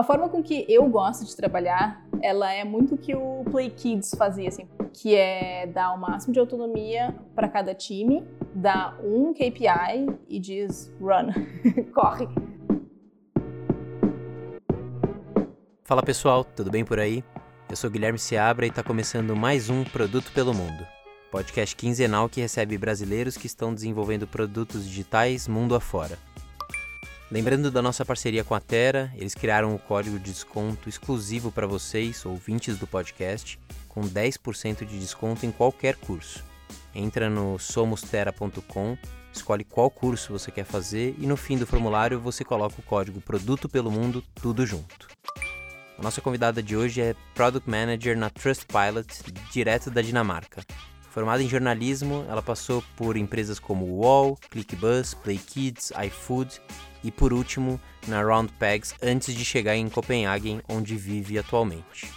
A forma com que eu gosto de trabalhar, ela é muito que o Play Kids fazia, assim, que é dar o máximo de autonomia para cada time, dar um KPI e diz run, corre. Fala pessoal, tudo bem por aí? Eu sou Guilherme Seabra e está começando mais um Produto pelo Mundo, podcast quinzenal que recebe brasileiros que estão desenvolvendo produtos digitais mundo afora. Lembrando da nossa parceria com a Terra, eles criaram o um código de desconto exclusivo para vocês, ouvintes do podcast, com 10% de desconto em qualquer curso. Entra no somostera.com, escolhe qual curso você quer fazer e no fim do formulário você coloca o código Produto pelo Mundo, tudo junto. A nossa convidada de hoje é Product Manager na Trustpilot, direto da Dinamarca. Formada em jornalismo, ela passou por empresas como UOL, ClickBus, PlayKids, iFood e, por último, na Roundpegs antes de chegar em Copenhagen, onde vive atualmente.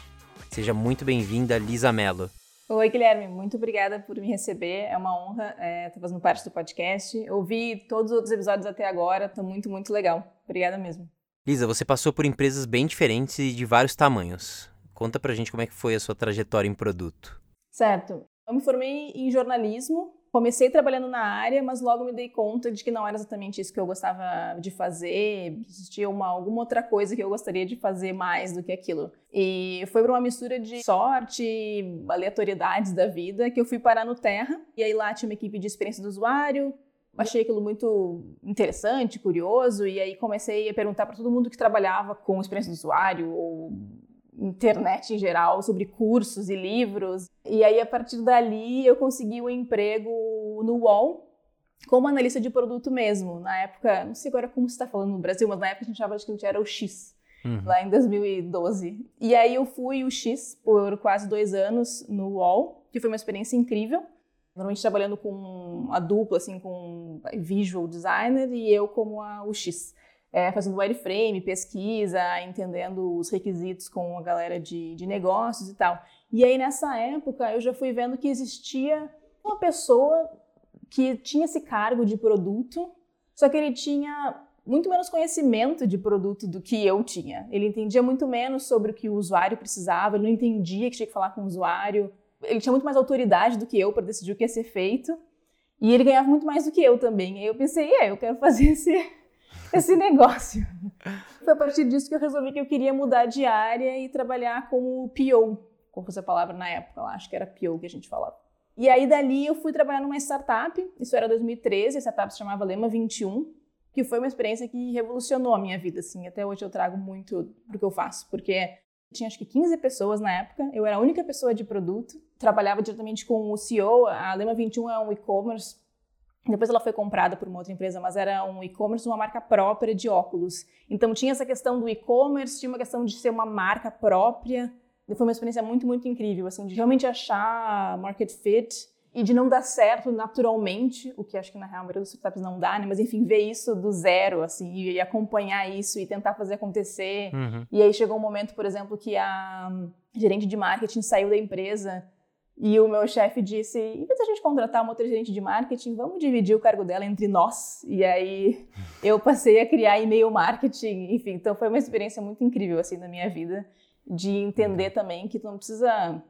Seja muito bem-vinda, Lisa Mello. Oi, Guilherme, muito obrigada por me receber. É uma honra estar é, tá fazendo parte do podcast. Ouvi todos os outros episódios até agora, tá muito, muito legal. Obrigada mesmo. Lisa, você passou por empresas bem diferentes e de vários tamanhos. Conta pra gente como é que foi a sua trajetória em produto. Certo. Eu me formei em jornalismo, comecei trabalhando na área, mas logo me dei conta de que não era exatamente isso que eu gostava de fazer, existia uma, alguma outra coisa que eu gostaria de fazer mais do que aquilo. E foi para uma mistura de sorte, aleatoriedades da vida, que eu fui parar no Terra, e aí lá tinha uma equipe de experiência do usuário, achei aquilo muito interessante, curioso, e aí comecei a perguntar para todo mundo que trabalhava com experiência do usuário ou internet em geral, sobre cursos e livros. E aí, a partir dali, eu consegui um emprego no UOL como analista de produto mesmo. Na época, não sei agora como você está falando no Brasil, mas na época a gente achava que a gente era o X, uhum. lá em 2012. E aí eu fui o X por quase dois anos no UOL, que foi uma experiência incrível. Normalmente trabalhando com a dupla, assim, com visual designer e eu como a, o X é, fazendo wireframe, pesquisa, entendendo os requisitos com a galera de, de negócios e tal. E aí, nessa época, eu já fui vendo que existia uma pessoa que tinha esse cargo de produto, só que ele tinha muito menos conhecimento de produto do que eu tinha. Ele entendia muito menos sobre o que o usuário precisava, ele não entendia que tinha que falar com o usuário. Ele tinha muito mais autoridade do que eu para decidir o que ia ser feito. E ele ganhava muito mais do que eu também. Aí eu pensei, é, eu quero fazer esse, esse negócio. Foi a partir disso que eu resolvi que eu queria mudar de área e trabalhar como PO, como fosse a palavra na época, lá, acho que era PO que a gente falava. E aí dali eu fui trabalhar numa startup, isso era 2013, a startup se chamava Lema 21, que foi uma experiência que revolucionou a minha vida, assim, até hoje eu trago muito pro que eu faço, porque tinha acho que 15 pessoas na época, eu era a única pessoa de produto, trabalhava diretamente com o CEO, a Lema 21 é um e-commerce depois ela foi comprada por uma outra empresa, mas era um e-commerce, uma marca própria de óculos. Então tinha essa questão do e-commerce, tinha uma questão de ser uma marca própria. E foi uma experiência muito, muito incrível, assim, de realmente achar market fit e de não dar certo naturalmente, o que acho que na real a maioria dos startups não dá, né? Mas enfim, ver isso do zero, assim, e acompanhar isso e tentar fazer acontecer. Uhum. E aí chegou um momento, por exemplo, que a gerente de marketing saiu da empresa e o meu chefe disse: e se a gente contratar uma outra gerente de marketing, vamos dividir o cargo dela entre nós? E aí eu passei a criar e-mail marketing, enfim, então foi uma experiência muito incrível assim na minha vida de entender também que tu não precisa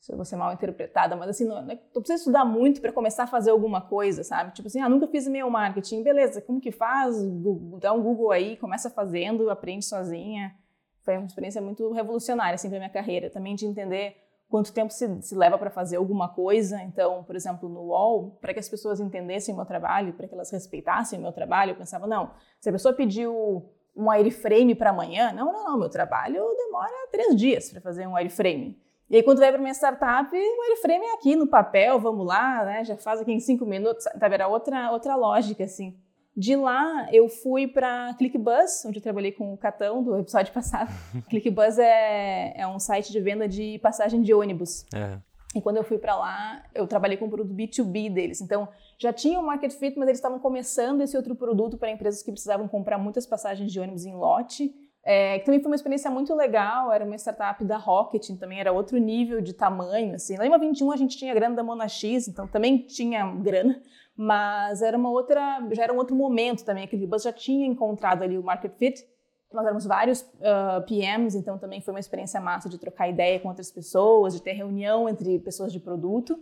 se eu vou ser mal interpretada, mas assim, não, não, tu precisa estudar muito para começar a fazer alguma coisa, sabe? Tipo assim, ah, nunca fiz e-mail marketing, beleza, como que faz? Google, dá um Google aí, começa fazendo, aprende sozinha. Foi uma experiência muito revolucionária, assim, pra minha carreira, também de entender quanto tempo se, se leva para fazer alguma coisa. Então, por exemplo, no UOL, para que as pessoas entendessem o meu trabalho, para que elas respeitassem o meu trabalho, eu pensava, não, se a pessoa pediu um wireframe para amanhã, não, não, não, meu trabalho demora três dias para fazer um wireframe. E aí, quando vai para minha startup, o wireframe é aqui no papel, vamos lá, né, já faz aqui em cinco minutos, sabe? Era outra, outra lógica, assim. De lá, eu fui para ClickBus, onde eu trabalhei com o Catão do episódio passado. ClickBus é, é um site de venda de passagem de ônibus. É. E quando eu fui para lá, eu trabalhei com o produto B2B deles. Então, já tinha o market fit, mas eles estavam começando esse outro produto para empresas que precisavam comprar muitas passagens de ônibus em lote. É, que também foi uma experiência muito legal, era uma startup da Rocket, também era outro nível de tamanho, assim. Na Lima 21 a gente tinha grana da Mona X, então também tinha grana, mas era uma outra, já era um outro momento também, aquele bus já tinha encontrado ali o market fit, Nós éramos vários uh, PMs, então também foi uma experiência massa de trocar ideia com outras pessoas, de ter reunião entre pessoas de produto.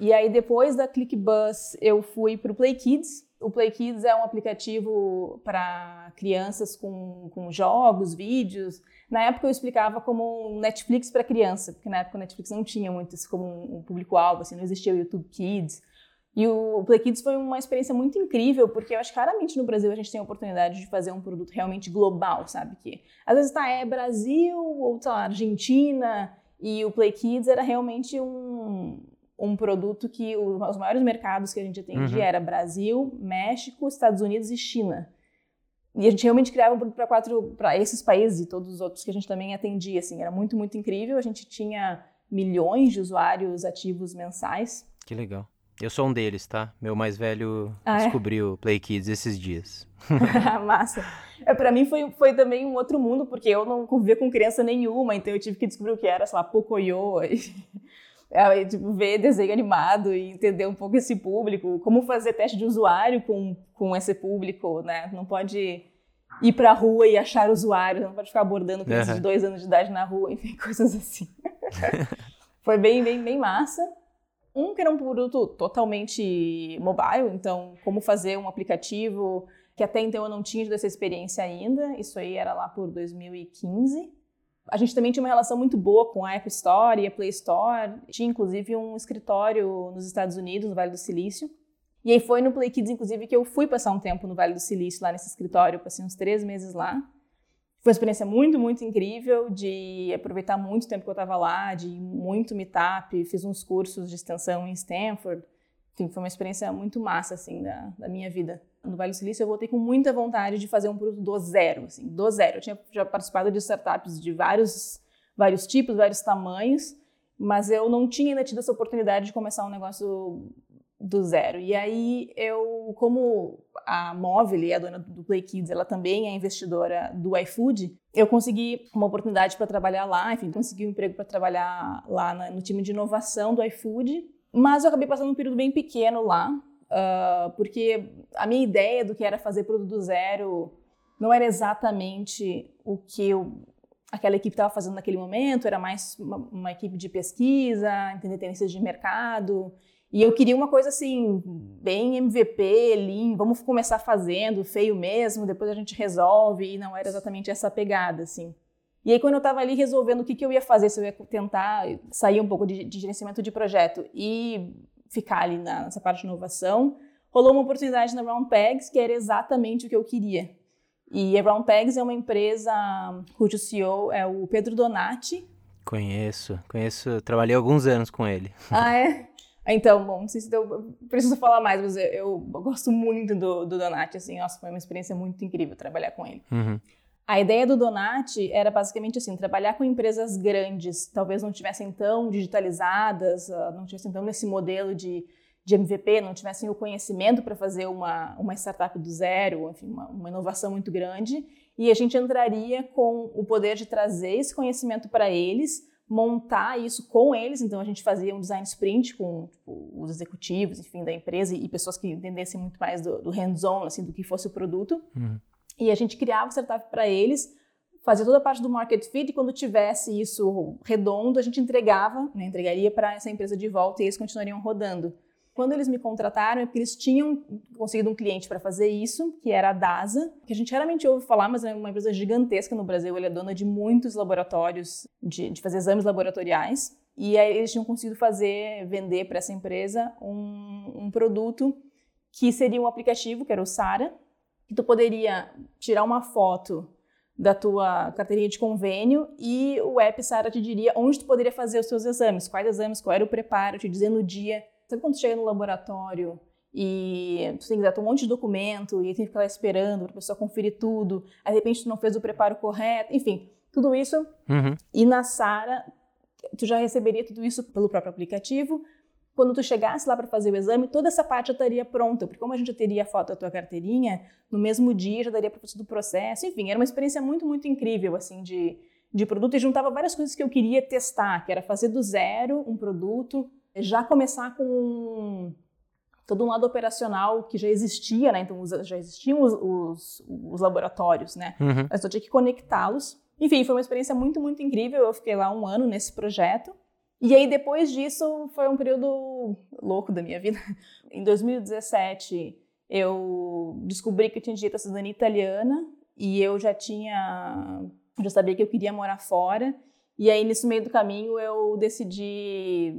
E aí, depois da ClickBus, eu fui para o Play Kids. O Play Kids é um aplicativo para crianças com, com jogos, vídeos. Na época eu explicava como um Netflix para criança, porque na época o Netflix não tinha muito isso como um público-alvo, assim, não existia o YouTube Kids. E o Play Kids foi uma experiência muito incrível, porque eu acho que raramente no Brasil a gente tem a oportunidade de fazer um produto realmente global, sabe? Que às vezes tá, é Brasil ou tá, Argentina, e o Play Kids era realmente um, um produto que os maiores mercados que a gente atendia uhum. era Brasil, México, Estados Unidos e China. E a gente realmente criava um produto para quatro, para esses países e todos os outros que a gente também atendia, assim, era muito, muito incrível. A gente tinha milhões de usuários ativos mensais. Que legal. Eu sou um deles, tá? Meu mais velho ah, é? descobriu é? Play Kids esses dias. Massa. É, para mim foi, foi também um outro mundo, porque eu não convivia com criança nenhuma, então eu tive que descobrir o que era, sei lá, Pocoyo, é, tipo, ver desenho animado e entender um pouco esse público, como fazer teste de usuário com, com esse público, né? Não pode ir pra rua e achar usuário, não pode ficar abordando crianças uhum. de dois anos de idade na rua, enfim, coisas assim. foi bem, bem, bem massa. Um que era um produto totalmente mobile, então como fazer um aplicativo que até então eu não tinha dessa experiência ainda. Isso aí era lá por 2015. A gente também tinha uma relação muito boa com a App Store e a Play Store. Tinha inclusive um escritório nos Estados Unidos, no Vale do Silício. E aí foi no Play Kids, inclusive, que eu fui passar um tempo no Vale do Silício, lá nesse escritório. Eu passei uns três meses lá. Foi uma experiência muito, muito incrível de aproveitar muito o tempo que eu estava lá, de muito meetup, fiz uns cursos de extensão em Stanford. Enfim, foi uma experiência muito massa, assim, da, da minha vida. No Vale do Silício eu voltei com muita vontade de fazer um produto do zero, assim, do zero. Eu tinha já participado de startups de vários, vários tipos, vários tamanhos, mas eu não tinha ainda tido essa oportunidade de começar um negócio do zero. E aí eu, como a Móvel, a dona do Play Kids, ela também é investidora do iFood, eu consegui uma oportunidade para trabalhar lá, enfim, consegui um emprego para trabalhar lá no time de inovação do iFood, mas eu acabei passando um período bem pequeno lá, uh, porque a minha ideia do que era fazer produto zero não era exatamente o que eu, aquela equipe estava fazendo naquele momento, era mais uma, uma equipe de pesquisa, entender tendências de mercado, e eu queria uma coisa assim, bem MVP, lean, vamos começar fazendo, feio mesmo, depois a gente resolve, e não era exatamente essa pegada, assim. E aí, quando eu estava ali resolvendo o que, que eu ia fazer, se eu ia tentar sair um pouco de, de gerenciamento de projeto e ficar ali na, nessa parte de inovação, rolou uma oportunidade na Round Pegs, que era exatamente o que eu queria. E a Round Pegs é uma empresa cujo CEO é o Pedro Donati. Conheço, conheço, trabalhei alguns anos com ele. Ah, é? Então, bom, não sei se eu preciso falar mais, mas eu, eu gosto muito do, do Donati, assim, nossa, foi uma experiência muito incrível trabalhar com ele. Uhum. A ideia do Donati era basicamente assim, trabalhar com empresas grandes, talvez não tivessem tão digitalizadas, ah, não tivessem tão nesse modelo de, de MVP, não tivessem o conhecimento para fazer uma, uma startup do zero, enfim, uma, uma inovação muito grande, e a gente entraria com o poder de trazer esse conhecimento para eles, montar isso com eles. Então a gente fazia um design sprint com tipo, os executivos, enfim, da empresa e pessoas que entendessem muito mais do, do hands-on, assim, do que fosse o produto. Uhum. E a gente criava o startup para eles, fazia toda a parte do market fit e quando tivesse isso redondo, a gente entregava, né, entregaria para essa empresa de volta e eles continuariam rodando. Quando eles me contrataram é porque eles tinham conseguido um cliente para fazer isso, que era a DASA, que a gente raramente ouve falar, mas é uma empresa gigantesca no Brasil. Ele é dona de muitos laboratórios, de, de fazer exames laboratoriais. E aí eles tinham conseguido fazer, vender para essa empresa um, um produto que seria um aplicativo, que era o Sara, que tu poderia tirar uma foto da tua carteirinha de convênio e o app Sara te diria onde tu poderia fazer os seus exames, quais exames, qual era o preparo, te dizendo o dia Sabe quando chega no laboratório e tu tem que dar um monte de documento e tem que ficar lá esperando para a pessoa conferir tudo, aí de repente tu não fez o preparo correto, enfim, tudo isso. Uhum. E na Sara, tu já receberia tudo isso pelo próprio aplicativo. Quando tu chegasse lá para fazer o exame, toda essa parte já estaria pronta, porque como a gente já teria a foto da tua carteirinha, no mesmo dia já daria para fazer o processo. Enfim, era uma experiência muito, muito incrível, assim, de, de produto e juntava várias coisas que eu queria testar, que era fazer do zero um produto, já começar com todo um lado operacional que já existia, né? Então já existiam os, os, os laboratórios, né? Uhum. Mas eu tinha que conectá-los. Enfim, foi uma experiência muito, muito incrível. Eu fiquei lá um ano nesse projeto. E aí, depois disso, foi um período louco da minha vida. Em 2017, eu descobri que eu tinha direito à cidadania italiana e eu já tinha. Já sabia que eu queria morar fora. E aí, nesse meio do caminho, eu decidi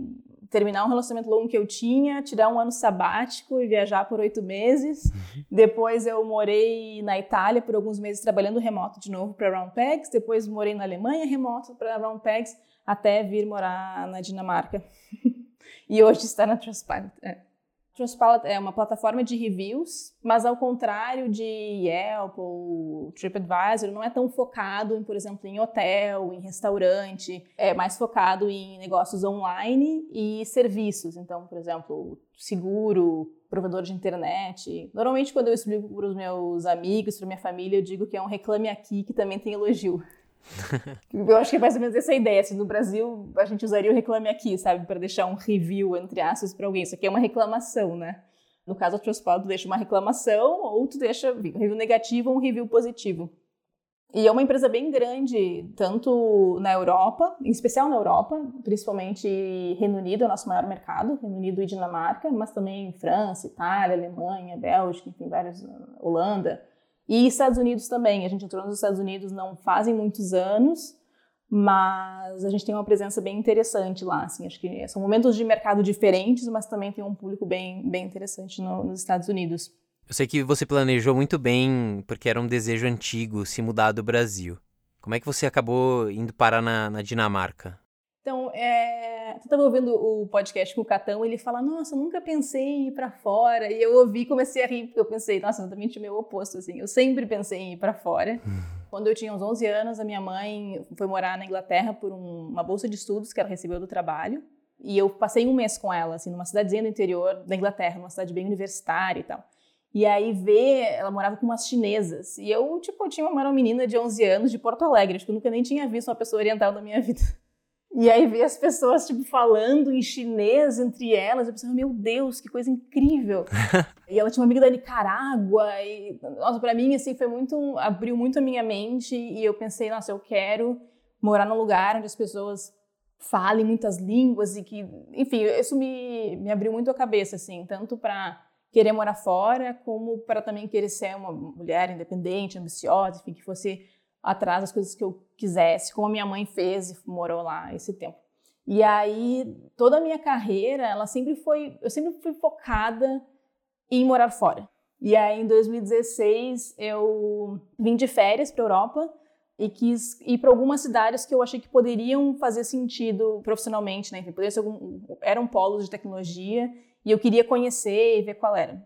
terminar um relacionamento longo que eu tinha, tirar um ano sabático e viajar por oito meses. Uhum. Depois eu morei na Itália por alguns meses trabalhando remoto de novo para Round Pegs. Depois morei na Alemanha remoto para Round Pegs até vir morar na Dinamarca. e hoje está na Trustpilot. É. Trustpilot é uma plataforma de reviews, mas ao contrário de Yelp ou TripAdvisor, não é tão focado, em, por exemplo, em hotel, em restaurante, é mais focado em negócios online e serviços. Então, por exemplo, seguro, provedor de internet. Normalmente, quando eu explico para os meus amigos, para minha família, eu digo que é um reclame aqui que também tem elogio. Eu acho que é mais ou menos essa ideia. Assim, no Brasil, a gente usaria o reclame aqui, sabe? Para deixar um review, entre aspas, para alguém. Isso aqui é uma reclamação, né? No caso, a Trustpilot, deixa uma reclamação ou tu deixa um review negativo ou um review positivo. E é uma empresa bem grande, tanto na Europa, em especial na Europa, principalmente Reino Unido é o nosso maior mercado, Reino Unido e Dinamarca, mas também França, Itália, Alemanha, Bélgica, enfim, vários, Holanda. E Estados Unidos também. A gente entrou nos Estados Unidos não fazem muitos anos, mas a gente tem uma presença bem interessante lá. Assim, acho que são momentos de mercado diferentes, mas também tem um público bem, bem interessante no, nos Estados Unidos. Eu sei que você planejou muito bem, porque era um desejo antigo se mudar do Brasil. Como é que você acabou indo parar na, na Dinamarca? Então, é... eu estava ouvindo o podcast com o Catão, ele fala, nossa, nunca pensei em ir para fora. E eu ouvi e comecei a rir, porque eu pensei, nossa, exatamente o meu oposto, assim. Eu sempre pensei em ir para fora. Quando eu tinha uns 11 anos, a minha mãe foi morar na Inglaterra por um, uma bolsa de estudos que ela recebeu do trabalho. E eu passei um mês com ela, assim, numa cidadezinha do interior da Inglaterra, numa cidade bem universitária e tal. E aí ver, ela morava com umas chinesas. E eu, tipo, eu tinha uma, uma menina de 11 anos de Porto Alegre, acho que eu nunca nem tinha visto uma pessoa oriental na minha vida. E aí ver as pessoas, tipo, falando em chinês entre elas, eu pensava, meu Deus, que coisa incrível. e ela tinha uma amiga da Nicarágua, e, nossa, pra mim, assim, foi muito, abriu muito a minha mente, e eu pensei, nossa, eu quero morar num lugar onde as pessoas falem muitas línguas e que, enfim, isso me, me abriu muito a cabeça, assim, tanto para querer morar fora, como para também querer ser uma mulher independente, ambiciosa, enfim, que fosse atrás das coisas que eu quisesse, como a minha mãe fez e morou lá esse tempo. E aí, toda a minha carreira, ela sempre foi, eu sempre fui focada em morar fora. E aí, em 2016, eu vim de férias para Europa e quis ir para algumas cidades que eu achei que poderiam fazer sentido profissionalmente, né? Enfim, ser algum, eram polos de tecnologia e eu queria conhecer e ver qual era.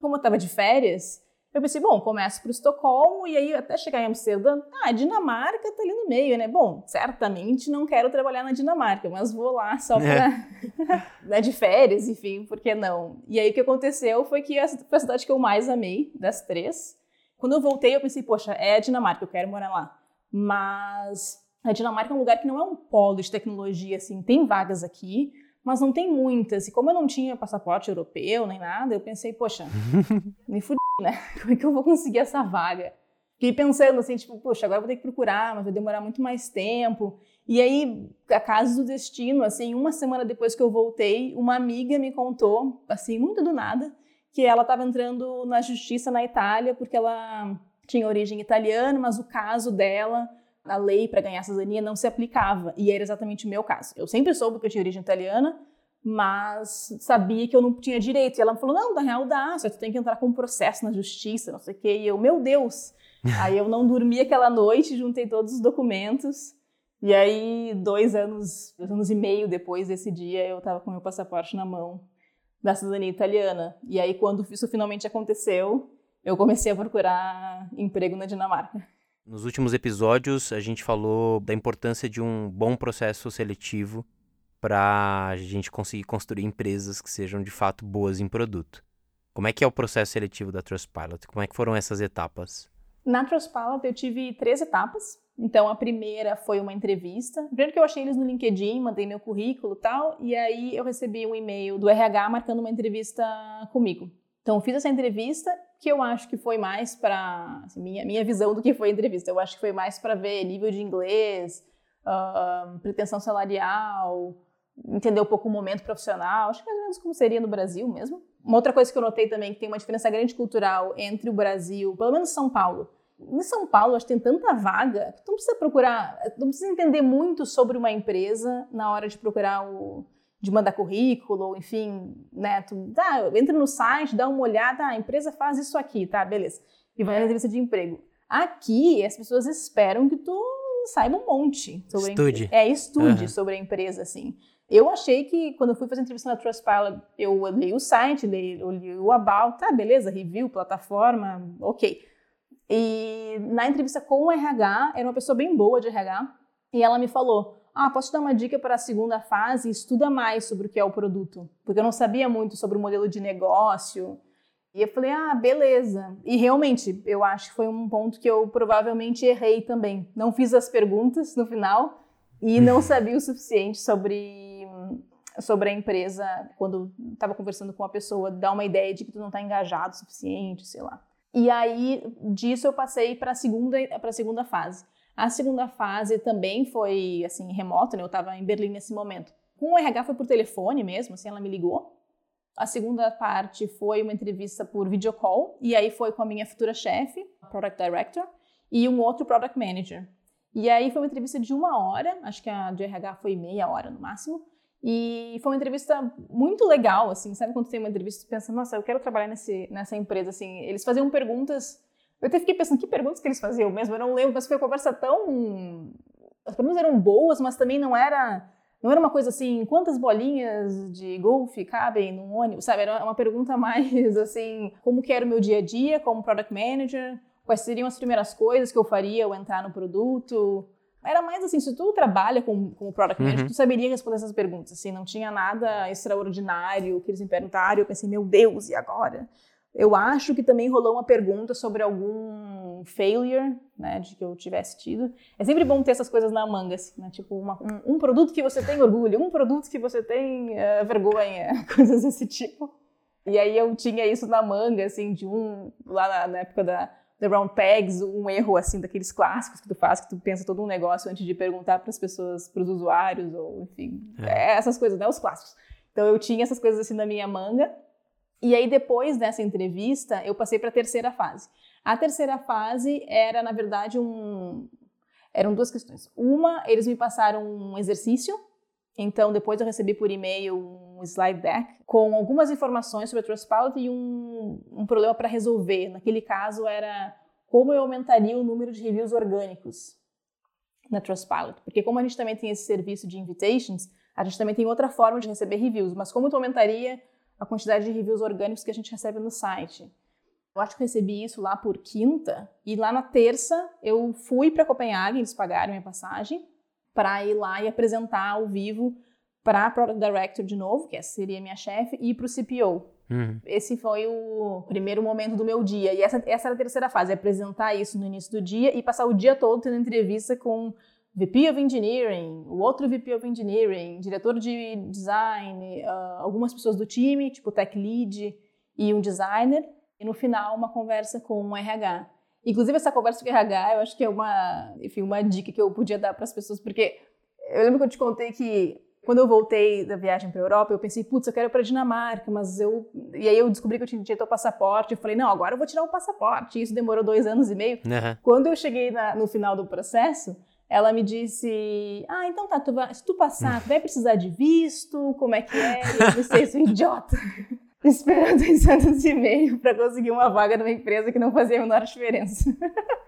Como eu estava de férias, eu pensei, bom, começo para Estocolmo e aí até chegar em Amsterdã, ah, Dinamarca tá ali no meio, né? Bom, certamente não quero trabalhar na Dinamarca, mas vou lá só para é. né, de férias, enfim, por que não? E aí o que aconteceu foi que foi a cidade que eu mais amei das três. Quando eu voltei, eu pensei, poxa, é a Dinamarca, eu quero morar lá. Mas a Dinamarca é um lugar que não é um polo de tecnologia, assim, tem vagas aqui, mas não tem muitas. E como eu não tinha passaporte europeu nem nada, eu pensei, poxa, me fudi né? Como é que eu vou conseguir essa vaga? Fiquei pensando assim, tipo, poxa, agora vou ter que procurar, mas vai demorar muito mais tempo. E aí, a casa do destino, assim, uma semana depois que eu voltei, uma amiga me contou, assim, muito do nada, que ela estava entrando na justiça na Itália porque ela tinha origem italiana, mas o caso dela, a lei para ganhar cidadania não se aplicava. E era exatamente o meu caso. Eu sempre soube que eu tinha origem italiana, mas sabia que eu não tinha direito. E ela me falou: não, na real dá, só tu tem que entrar com um processo na justiça, não sei o quê. E eu, meu Deus! aí eu não dormi aquela noite, juntei todos os documentos. E aí, dois anos, dois anos e meio depois desse dia, eu estava com meu passaporte na mão da cidadania italiana. E aí, quando isso finalmente aconteceu, eu comecei a procurar emprego na Dinamarca. Nos últimos episódios, a gente falou da importância de um bom processo seletivo para a gente conseguir construir empresas que sejam de fato boas em produto. Como é que é o processo seletivo da Trustpilot? Como é que foram essas etapas? Na Trustpilot eu tive três etapas. Então, a primeira foi uma entrevista. Primeiro que eu achei eles no LinkedIn, mandei meu currículo tal, e aí eu recebi um e-mail do RH marcando uma entrevista comigo. Então, fiz essa entrevista, que eu acho que foi mais para. Assim, minha, minha visão do que foi a entrevista. Eu acho que foi mais para ver nível de inglês, uh, pretensão salarial, entender um pouco o momento profissional. Acho que mais ou menos como seria no Brasil mesmo. Uma outra coisa que eu notei também, que tem uma diferença grande cultural entre o Brasil, pelo menos São Paulo. Em São Paulo, acho que tem tanta vaga que tu não precisa procurar, não precisa entender muito sobre uma empresa na hora de procurar o, de mandar currículo, enfim, né? Tu tá, entra no site, dá uma olhada, ah, a empresa faz isso aqui, tá, beleza. E vai na entrevista de emprego. Aqui, as pessoas esperam que tu saiba um monte sobre estude. A, é, estude uhum. sobre a empresa, assim. Eu achei que quando eu fui fazer entrevista na Trustpilot, eu li o site, li, eu li o about, tá, beleza, review, plataforma, ok. E na entrevista com o RH, era uma pessoa bem boa de RH, e ela me falou: ah, posso te dar uma dica para a segunda fase? Estuda mais sobre o que é o produto. Porque eu não sabia muito sobre o modelo de negócio. E eu falei, ah, beleza. E realmente, eu acho que foi um ponto que eu provavelmente errei também. Não fiz as perguntas no final e não sabia o suficiente sobre, sobre a empresa quando estava conversando com a pessoa, dar uma ideia de que tu não está engajado o suficiente, sei lá. E aí, disso eu passei para a segunda, segunda fase. A segunda fase também foi, assim, remota, né? Eu estava em Berlim nesse momento. Com o RH foi por telefone mesmo, assim, ela me ligou. A segunda parte foi uma entrevista por video call, e aí foi com a minha futura chefe, Product Director, e um outro Product Manager. E aí foi uma entrevista de uma hora, acho que a de RH foi meia hora no máximo, e foi uma entrevista muito legal, assim, sabe quando tem uma entrevista e pensa, nossa, eu quero trabalhar nesse, nessa empresa, assim, eles faziam perguntas eu até fiquei pensando, que perguntas que eles faziam mesmo? Eu não lembro, mas foi uma conversa tão... As perguntas eram boas, mas também não era... Não era uma coisa assim, quantas bolinhas de golfe cabem num ônibus, sabe? Era uma pergunta mais assim, como que era o meu dia a dia como product manager, quais seriam as primeiras coisas que eu faria ao entrar no produto. Era mais assim, se tu trabalha como, como product manager, uhum. tu saberia responder essas perguntas, assim, não tinha nada extraordinário que eles me perguntaram, eu pensei, meu Deus, e agora? Eu acho que também rolou uma pergunta sobre algum failure, né, de que eu tivesse tido. É sempre bom ter essas coisas na manga, assim, né, tipo uma, um, um, produto que você tem orgulho, um produto que você tem uh, vergonha, coisas desse tipo. E aí eu tinha isso na manga, assim, de um, lá na, na época da The Round Pegs, um erro, assim, daqueles clássicos que tu faz, que tu pensa todo um negócio antes de perguntar para as pessoas, para os usuários, ou enfim, é. essas coisas, né, os clássicos. Então eu tinha essas coisas assim na minha manga, e aí, depois dessa entrevista, eu passei para a terceira fase. A terceira fase era, na verdade, um. Eram duas questões. Uma, eles me passaram um exercício. Então, depois eu recebi por e-mail um slide deck com algumas informações sobre a Trustpilot e um, um problema para resolver. Naquele caso, era como eu aumentaria o número de reviews orgânicos na Trustpilot. Porque como a gente também tem esse serviço de invitations, a gente também tem outra forma de receber reviews. Mas como tu aumentaria a quantidade de reviews orgânicos que a gente recebe no site. Eu acho que eu recebi isso lá por quinta, e lá na terça eu fui para Copenhague, eles pagaram minha passagem, para ir lá e apresentar ao vivo para a Product Director de novo, que essa seria minha chefe, e para o CPO. Uhum. Esse foi o primeiro momento do meu dia. E essa, essa era a terceira fase, apresentar isso no início do dia e passar o dia todo tendo entrevista com VP of Engineering, o outro VP of Engineering, diretor de design, uh, algumas pessoas do time, tipo tech lead e um designer, e no final uma conversa com um RH. Inclusive essa conversa com o RH, eu acho que é uma, enfim, uma dica que eu podia dar para as pessoas, porque eu lembro que eu te contei que quando eu voltei da viagem para a Europa, eu pensei, putz, eu quero ir para Dinamarca, mas eu. E aí eu descobri que eu tinha tirar o passaporte. Eu falei, não, agora eu vou tirar o passaporte. E isso demorou dois anos e meio. Uhum. Quando eu cheguei na, no final do processo, ela me disse: Ah, então tá, tu vai, se tu passar, tu vai precisar de visto, como é que é? Eu disse: Sou idiota. Esperando dois anos e meio para conseguir uma vaga numa empresa que não fazia a menor diferença.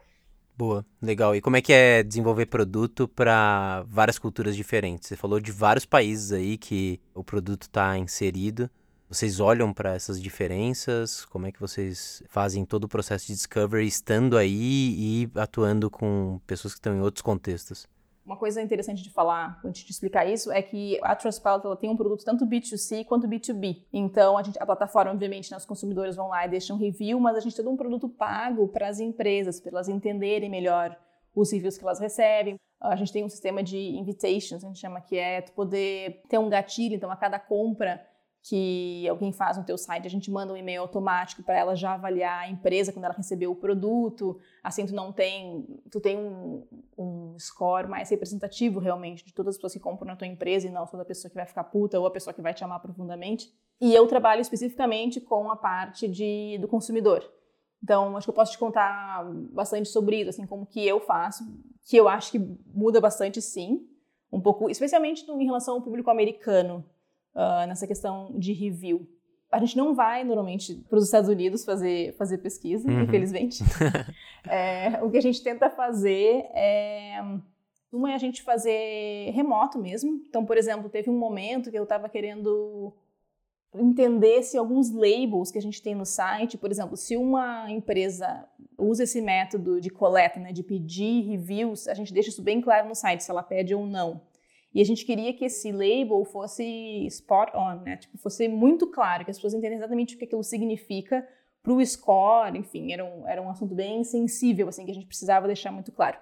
Boa, legal. E como é que é desenvolver produto para várias culturas diferentes? Você falou de vários países aí que o produto está inserido. Vocês olham para essas diferenças? Como é que vocês fazem todo o processo de discovery estando aí e atuando com pessoas que estão em outros contextos? Uma coisa interessante de falar, antes de explicar isso, é que a Trustpilot ela tem um produto tanto B2C quanto B2B. Então, a, gente, a plataforma, obviamente, né, os consumidores vão lá e deixam review, mas a gente tem um produto pago para as empresas, para elas entenderem melhor os reviews que elas recebem. A gente tem um sistema de invitations, a gente chama que é poder ter um gatilho, então a cada compra que alguém faz no teu site, a gente manda um e-mail automático para ela já avaliar a empresa quando ela recebeu o produto. Assim, tu não tem, tu tem um, um score mais representativo realmente de todas as pessoas que compram na tua empresa e não só da pessoa que vai ficar puta ou a pessoa que vai te amar profundamente. E eu trabalho especificamente com a parte de, do consumidor. Então, acho que eu posso te contar bastante sobre isso, assim, como que eu faço, que eu acho que muda bastante, sim, um pouco, especialmente em relação ao público americano uh, nessa questão de review. A gente não vai normalmente para os Estados Unidos fazer, fazer pesquisa, uhum. infelizmente. é, o que a gente tenta fazer é. Uma é a gente fazer remoto mesmo. Então, por exemplo, teve um momento que eu estava querendo entender se alguns labels que a gente tem no site, por exemplo, se uma empresa usa esse método de coleta, né, de pedir reviews, a gente deixa isso bem claro no site, se ela pede ou não. E a gente queria que esse label fosse spot on, né? Tipo, fosse muito claro, que as pessoas entendem exatamente o que aquilo significa para o score, enfim, era um, era um assunto bem sensível, assim, que a gente precisava deixar muito claro.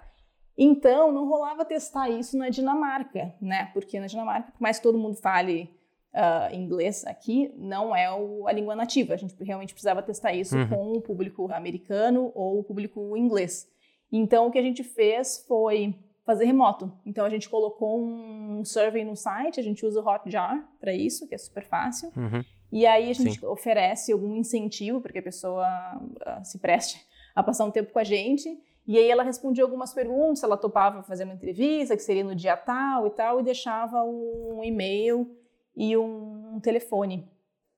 Então, não rolava testar isso na Dinamarca, né? Porque na Dinamarca, por mais que todo mundo fale uh, inglês aqui, não é o, a língua nativa. A gente realmente precisava testar isso uhum. com o público americano ou o público inglês. Então, o que a gente fez foi fazer remoto. Então a gente colocou um survey no site, a gente usa o Hotjar para isso, que é super fácil. Uhum. E aí a gente Sim. oferece algum incentivo para que a pessoa uh, se preste a passar um tempo com a gente. E aí ela respondia algumas perguntas, ela topava fazer uma entrevista, que seria no dia tal e tal, e deixava um e-mail e um telefone.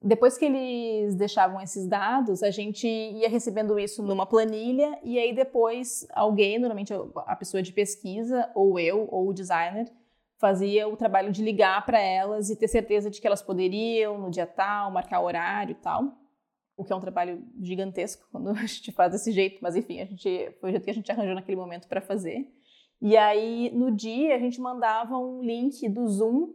Depois que eles deixavam esses dados, a gente ia recebendo isso numa planilha e aí depois alguém, normalmente a pessoa de pesquisa, ou eu, ou o designer, fazia o trabalho de ligar para elas e ter certeza de que elas poderiam no dia tal, marcar horário e tal. O que é um trabalho gigantesco quando a gente faz desse jeito, mas enfim, a gente foi o jeito que a gente arranjou naquele momento para fazer. E aí no dia a gente mandava um link do Zoom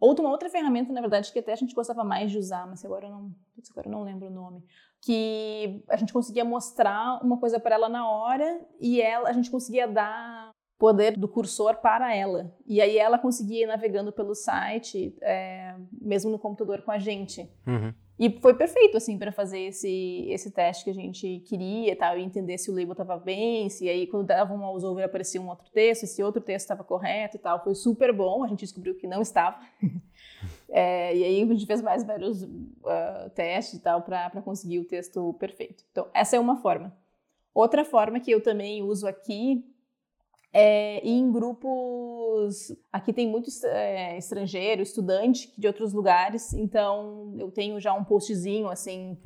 ou uma outra ferramenta, na verdade, que até a gente gostava mais de usar, mas agora eu não, agora eu não lembro o nome, que a gente conseguia mostrar uma coisa para ela na hora e ela, a gente conseguia dar poder do cursor para ela. E aí ela conseguia ir navegando pelo site, é, mesmo no computador com a gente. Uhum. E foi perfeito, assim, para fazer esse, esse teste que a gente queria tal, e entender se o label estava bem, se aí quando dava um over aparecia um outro texto, se outro texto estava correto e tal. Foi super bom, a gente descobriu que não estava. é, e aí a gente fez mais vários uh, testes e tal para conseguir o texto perfeito. Então, essa é uma forma. Outra forma que eu também uso aqui é, e em grupos. Aqui tem muito é, estrangeiro, estudante de outros lugares, então eu tenho já um postzinho assim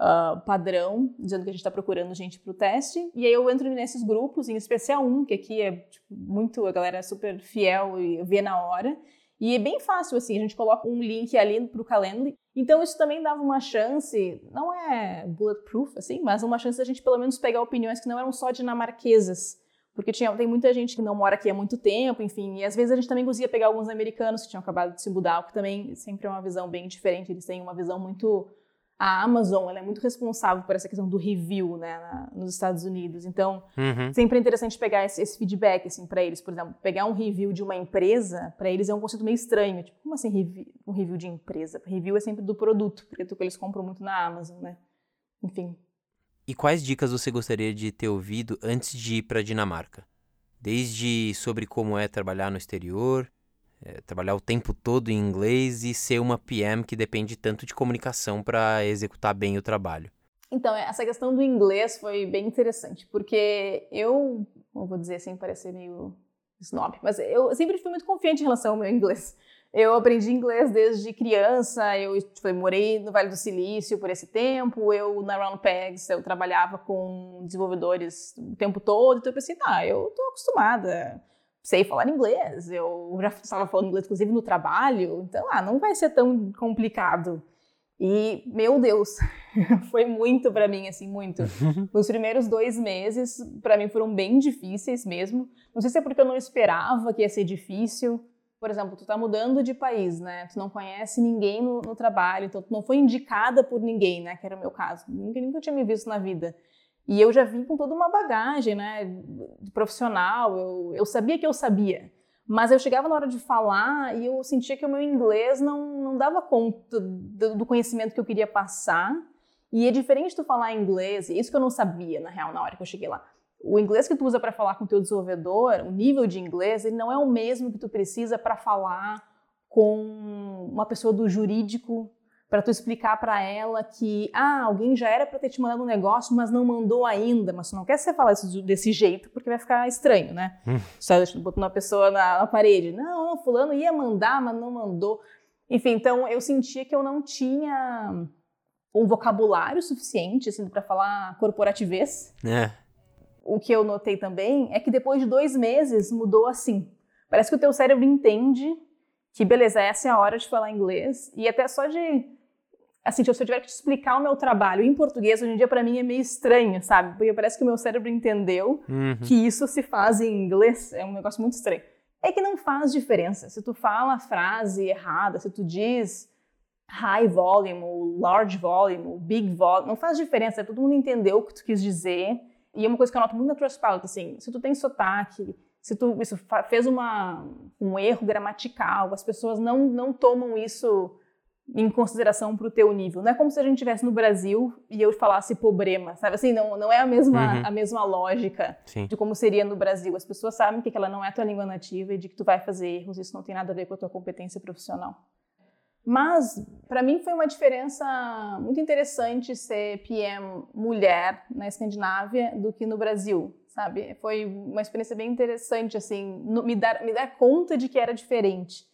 uh, padrão, dizendo que a gente está procurando gente para o teste. E aí eu entro nesses grupos, em especial um, que aqui é tipo, muito, a galera é super fiel e vê na hora. E é bem fácil, assim, a gente coloca um link ali para o Calendly. Então isso também dava uma chance, não é bulletproof, assim, mas uma chance da gente pelo menos pegar opiniões que não eram só dinamarquesas porque tinha, tem muita gente que não mora aqui há muito tempo, enfim, e às vezes a gente também conseguia pegar alguns americanos que tinham acabado de se mudar, o que também sempre é uma visão bem diferente, eles têm uma visão muito... A Amazon, ela é muito responsável por essa questão do review, né, na, nos Estados Unidos, então uhum. sempre é interessante pegar esse, esse feedback, assim, para eles, por exemplo, pegar um review de uma empresa, para eles é um conceito meio estranho, tipo, como assim review, um review de empresa? Review é sempre do produto, porque é que eles compram muito na Amazon, né, enfim, e quais dicas você gostaria de ter ouvido antes de ir para a Dinamarca? Desde sobre como é trabalhar no exterior, é, trabalhar o tempo todo em inglês e ser uma PM que depende tanto de comunicação para executar bem o trabalho. Então, essa questão do inglês foi bem interessante, porque eu, vou dizer assim, parecer meio snob, mas eu sempre fui muito confiante em relação ao meu inglês. Eu aprendi inglês desde criança, eu tipo, morei no Vale do Silício por esse tempo, eu na Round Pegs eu trabalhava com desenvolvedores o tempo todo, então eu pensei, ah, eu tô acostumada, sei falar inglês, eu já estava falando inglês inclusive no trabalho, então ah, não vai ser tão complicado. E, meu Deus, foi muito para mim, assim, muito. Os primeiros dois meses, para mim, foram bem difíceis mesmo. Não sei se é porque eu não esperava que ia ser difícil, por exemplo, tu tá mudando de país, né? Tu não conhece ninguém no, no, trabalho, então tu não foi indicada por ninguém, né? Que era o meu caso. Nunca, nunca tinha me visto na vida. E eu já vim com toda uma bagagem, né, profissional, eu, eu sabia que eu sabia. Mas eu chegava na hora de falar e eu sentia que o meu inglês não, não dava conta do, do conhecimento que eu queria passar. E é diferente tu falar inglês, isso que eu não sabia, na real, na hora que eu cheguei lá. O inglês que tu usa para falar com o teu desenvolvedor, o nível de inglês, ele não é o mesmo que tu precisa para falar com uma pessoa do jurídico para tu explicar para ela que ah, alguém já era para ter te mandado um negócio, mas não mandou ainda, mas tu não quer você falar isso desse jeito porque vai ficar estranho, né? Hum. Só botando uma pessoa na, na, parede, não, fulano ia mandar, mas não mandou. Enfim, então eu sentia que eu não tinha um vocabulário suficiente assim para falar corporativez. É. O que eu notei também é que depois de dois meses mudou assim. Parece que o teu cérebro entende que beleza, essa é a hora de falar inglês e até só de assim, se eu tiver que te explicar o meu trabalho em português, hoje em dia para mim é meio estranho, sabe? Porque parece que o meu cérebro entendeu uhum. que isso se faz em inglês, é um negócio muito estranho. É que não faz diferença. Se tu fala a frase errada, se tu diz high volume, ou large volume, ou big volume, não faz diferença, todo mundo entendeu o que tu quis dizer. E é uma coisa que eu noto muito na Trustpilot, assim, se tu tem sotaque, se tu isso fez uma, um erro gramatical, as pessoas não, não tomam isso em consideração para o teu nível. Não é como se a gente estivesse no Brasil e eu falasse problema, sabe? Assim, não, não é a mesma, uhum. a mesma lógica Sim. de como seria no Brasil. As pessoas sabem que ela não é tua língua nativa e de que tu vai fazer erros, isso não tem nada a ver com a tua competência profissional. Mas, para mim, foi uma diferença muito interessante ser PM mulher na Escandinávia do que no Brasil, sabe? Foi uma experiência bem interessante, assim, me dar, me dar conta de que era diferente.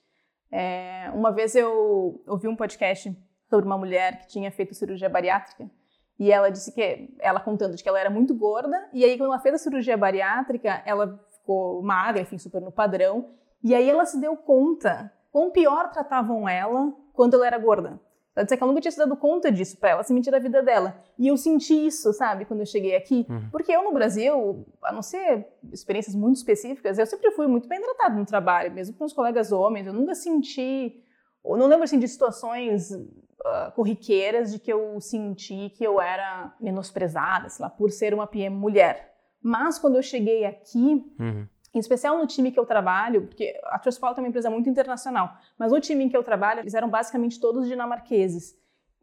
É, uma vez eu ouvi um podcast sobre uma mulher que tinha feito cirurgia bariátrica e ela disse que ela contando de que ela era muito gorda e aí quando ela fez a cirurgia bariátrica ela ficou magra, enfim, super no padrão e aí ela se deu conta quão pior tratavam ela quando ela era gorda. Ela disse que ela nunca tinha se dado conta disso para ela se mentir da vida dela. E eu senti isso, sabe, quando eu cheguei aqui. Uhum. Porque eu no Brasil, a não ser experiências muito específicas, eu sempre fui muito bem tratada no trabalho, mesmo com os colegas homens. Eu nunca senti, ou não lembro assim de situações uh, corriqueiras de que eu senti que eu era menosprezada, sei lá, por ser uma PM mulher. Mas quando eu cheguei aqui, uhum em especial no time que eu trabalho, porque a Trustpilot é uma empresa muito internacional, mas no time em que eu trabalho, eles eram basicamente todos dinamarqueses.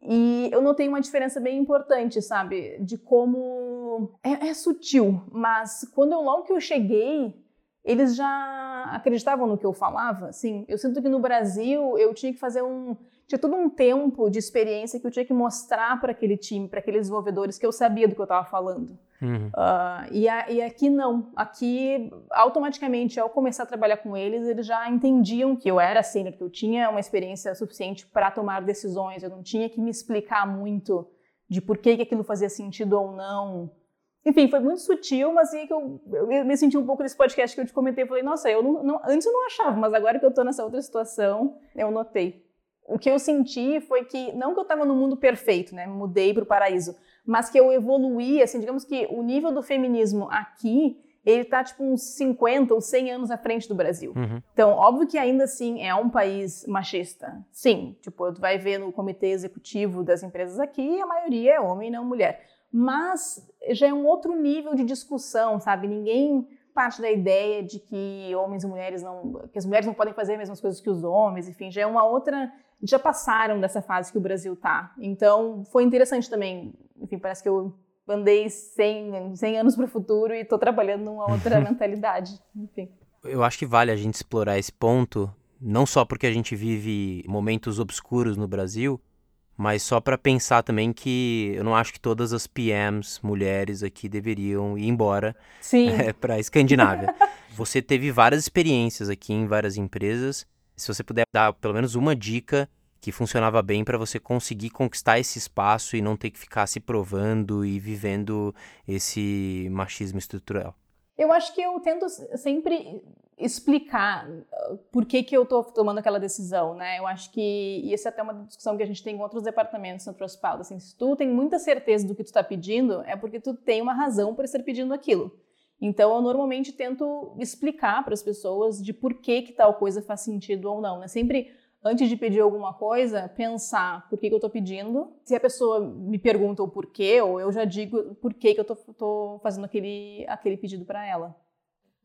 E eu notei uma diferença bem importante, sabe? De como. É, é sutil, mas quando eu, logo que eu cheguei, eles já acreditavam no que eu falava. Assim, eu sinto que no Brasil eu tinha que fazer um tinha todo um tempo de experiência que eu tinha que mostrar para aquele time, para aqueles desenvolvedores, que eu sabia do que eu estava falando. Uhum. Uh, e, a, e, aqui não. Aqui, automaticamente, ao começar a trabalhar com eles, eles já entendiam que eu era sênior, que eu tinha uma experiência suficiente para tomar decisões, eu não tinha que me explicar muito de por que, que aquilo fazia sentido ou não. Enfim, foi muito sutil, mas assim, que eu, eu, me senti um pouco nesse podcast que eu te comentei. Falei, nossa, eu não, não, antes eu não achava, mas agora que eu estou nessa outra situação, eu notei o que eu senti foi que, não que eu estava no mundo perfeito, né, mudei para o paraíso, mas que eu evoluí, assim, digamos que o nível do feminismo aqui, ele está tipo uns 50 ou 100 anos à frente do Brasil. Uhum. Então, óbvio que ainda assim é um país machista. Sim, tipo, tu vai ver no comitê executivo das empresas aqui, a maioria é homem e não mulher. Mas já é um outro nível de discussão, sabe? Ninguém parte da ideia de que homens e mulheres não, que as mulheres não podem fazer as mesmas coisas que os homens, enfim, já é uma outra, já passaram dessa fase que o Brasil tá. Então, foi interessante também, enfim, parece que eu andei 100, 100 anos para o futuro e estou trabalhando numa outra mentalidade, enfim. Eu acho que vale a gente explorar esse ponto, não só porque a gente vive momentos obscuros no Brasil, mas só para pensar também que eu não acho que todas as PMs mulheres aqui deveriam ir embora é, para a Escandinávia. você teve várias experiências aqui em várias empresas. Se você puder dar pelo menos uma dica que funcionava bem para você conseguir conquistar esse espaço e não ter que ficar se provando e vivendo esse machismo estrutural. Eu acho que eu tento sempre explicar uh, por que, que eu estou tomando aquela decisão, né? Eu acho que e essa é até uma discussão que a gente tem com outros departamentos no Prospaldo, assim, se tu tem muita certeza do que tu está pedindo, é porque tu tem uma razão para estar pedindo aquilo. Então, eu normalmente tento explicar para as pessoas de por que que tal coisa faz sentido ou não, né? Sempre antes de pedir alguma coisa, pensar por que, que eu estou pedindo. Se a pessoa me pergunta o porquê, ou eu já digo por que, que eu estou fazendo aquele, aquele pedido para ela.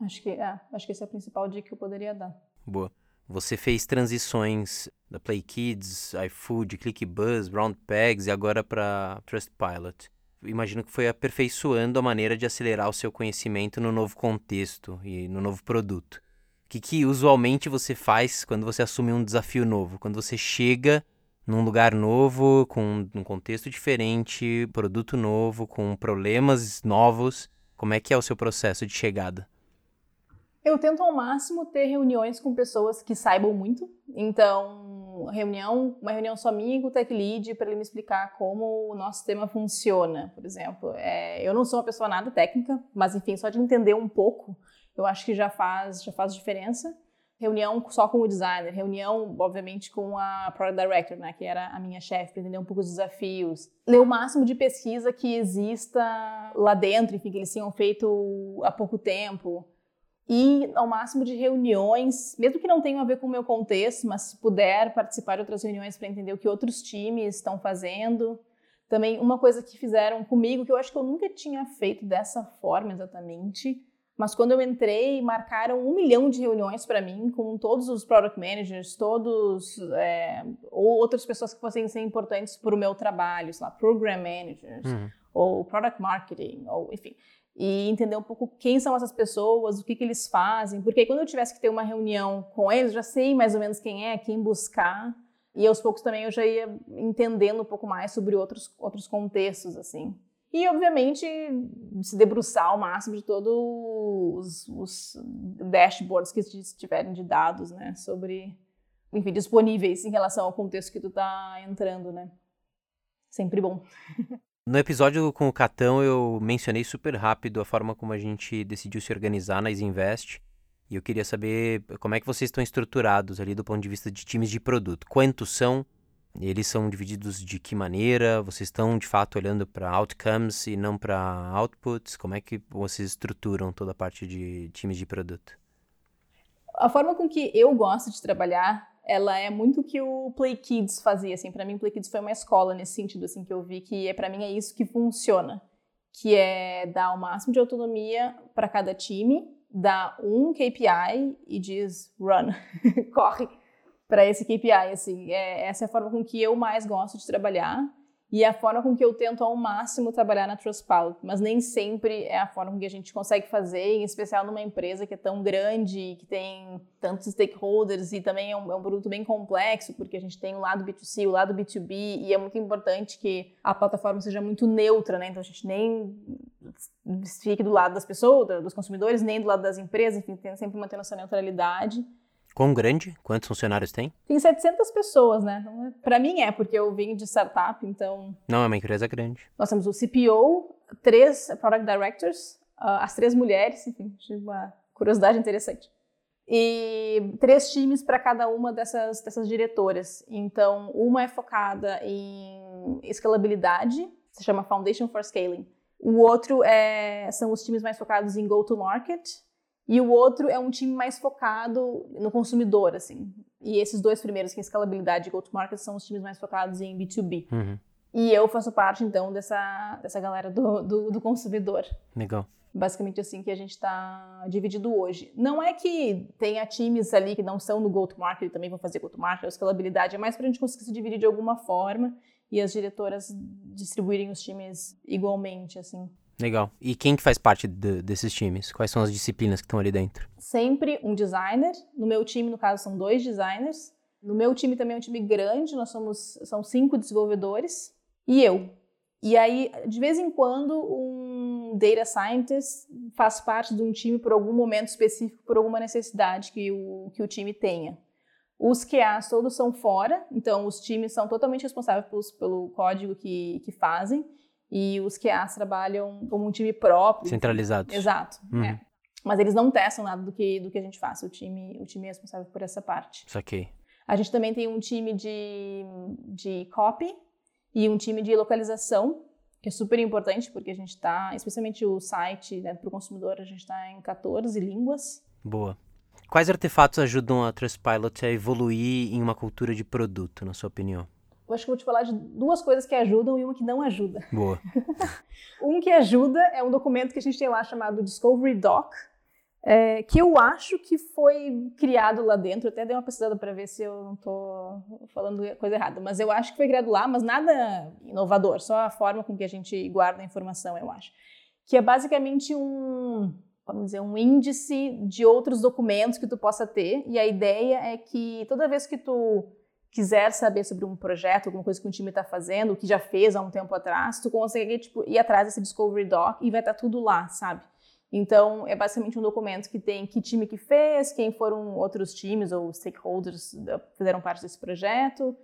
Acho que, é, acho que esse é a principal dica que eu poderia dar. Boa. Você fez transições da Play Kids, iFood, ClickBuzz, Round Pegs e agora para Trustpilot. Imagino que foi aperfeiçoando a maneira de acelerar o seu conhecimento no novo contexto e no novo produto. O que, que usualmente você faz quando você assume um desafio novo? Quando você chega num lugar novo, com um contexto diferente, produto novo, com problemas novos, como é que é o seu processo de chegada? Eu tento ao máximo ter reuniões com pessoas que saibam muito. Então, reunião, uma reunião só minha com o Tech Lead para ele me explicar como o nosso sistema funciona, por exemplo. É, eu não sou uma pessoa nada técnica, mas enfim, só de entender um pouco eu acho que já faz, já faz diferença. Reunião só com o designer, reunião, obviamente, com a Product Director, né, que era a minha chefe, para entender um pouco os desafios. Ler o máximo de pesquisa que exista lá dentro, enfim, que eles tenham feito há pouco tempo. E ao máximo de reuniões, mesmo que não tenham a ver com o meu contexto, mas se puder participar de outras reuniões para entender o que outros times estão fazendo. Também uma coisa que fizeram comigo, que eu acho que eu nunca tinha feito dessa forma exatamente, mas quando eu entrei, marcaram um milhão de reuniões para mim com todos os product managers, todos é, ou outras pessoas que fossem ser importantes para o meu trabalho, sei lá, program managers uhum. ou product marketing, ou enfim, e entender um pouco quem são essas pessoas, o que, que eles fazem, porque quando eu tivesse que ter uma reunião com eles, já sei mais ou menos quem é, quem buscar. E aos poucos também eu já ia entendendo um pouco mais sobre outros, outros contextos, assim. E, obviamente, se debruçar ao máximo de todos os, os dashboards que tiverem de dados, né? Sobre, enfim, disponíveis em relação ao contexto que tu tá entrando, né? Sempre bom. No episódio com o Catão, eu mencionei super rápido a forma como a gente decidiu se organizar na Isinvest. E eu queria saber como é que vocês estão estruturados ali do ponto de vista de times de produto. Quantos são? Eles são divididos de que maneira? Vocês estão de fato olhando para outcomes e não para outputs? Como é que vocês estruturam toda a parte de times de produto? A forma com que eu gosto de trabalhar, ela é muito o que o Play Kids fazia, assim, para mim Play Kids foi uma escola nesse sentido, assim, que eu vi que é para mim é isso que funciona, que é dar o máximo de autonomia para cada time, dar um KPI e diz run, corre. Para esse KPI, assim. É, essa é a forma com que eu mais gosto de trabalhar e é a forma com que eu tento ao máximo trabalhar na Trustpilot, mas nem sempre é a forma com que a gente consegue fazer, em especial numa empresa que é tão grande, que tem tantos stakeholders e também é um, é um produto bem complexo, porque a gente tem o lado B2C, o lado B2B e é muito importante que a plataforma seja muito neutra, né? Então a gente nem fique do lado das pessoas, dos consumidores, nem do lado das empresas, enfim, tem sempre mantendo essa neutralidade. Quão grande? Quantos funcionários tem? Tem 700 pessoas, né? Então, Para mim é, porque eu vim de startup, então... Não, é uma empresa grande. Nós temos o CPO, três Product Directors, uh, as três mulheres, enfim, uma curiosidade interessante. E três times para cada uma dessas, dessas diretoras. Então, uma é focada em escalabilidade, se chama Foundation for Scaling. O outro é, são os times mais focados em go-to-market, e o outro é um time mais focado no consumidor, assim. E esses dois primeiros, que é escalabilidade e go-to-market, são os times mais focados em B2B. Uhum. E eu faço parte, então, dessa, dessa galera do, do, do consumidor. Legal. Basicamente assim que a gente está dividido hoje. Não é que tenha times ali que não são no go-to-market e também vão fazer go-to-market, ou escalabilidade, é mais para a gente conseguir se dividir de alguma forma e as diretoras distribuírem os times igualmente, assim. Legal. E quem que faz parte de, desses times? Quais são as disciplinas que estão ali dentro? Sempre um designer. No meu time, no caso, são dois designers. No meu time também é um time grande, nós somos são cinco desenvolvedores e eu. E aí, de vez em quando, um data scientist faz parte de um time por algum momento específico, por alguma necessidade que o, que o time tenha. Os QAs todos são fora, então os times são totalmente responsáveis pelo, pelo código que, que fazem. E os QAs trabalham como um time próprio. Centralizados. Exato. Uhum. É. Mas eles não testam nada do que, do que a gente faz. O time, o time é responsável por essa parte. Saquei. A gente também tem um time de, de copy e um time de localização, que é super importante, porque a gente está, especialmente o site né, para o consumidor, a gente está em 14 línguas. Boa. Quais artefatos ajudam a Trustpilot a evoluir em uma cultura de produto, na sua opinião? Eu acho que vou te falar de duas coisas que ajudam e uma que não ajuda. Boa. um que ajuda é um documento que a gente tem lá chamado Discovery Doc, é, que eu acho que foi criado lá dentro. até dei uma pesquisada para ver se eu não estou falando coisa errada, mas eu acho que foi criado lá, mas nada inovador, só a forma com que a gente guarda a informação, eu acho. Que é basicamente um, vamos dizer, um índice de outros documentos que tu possa ter, e a ideia é que toda vez que tu quiser saber sobre um projeto, alguma coisa que um time está fazendo, que já fez há um tempo atrás, tu consegue tipo, ir atrás desse Discovery Doc e vai estar tá tudo lá, sabe? Então, é basicamente um documento que tem que time que fez, quem foram outros times ou stakeholders que fizeram parte desse projeto.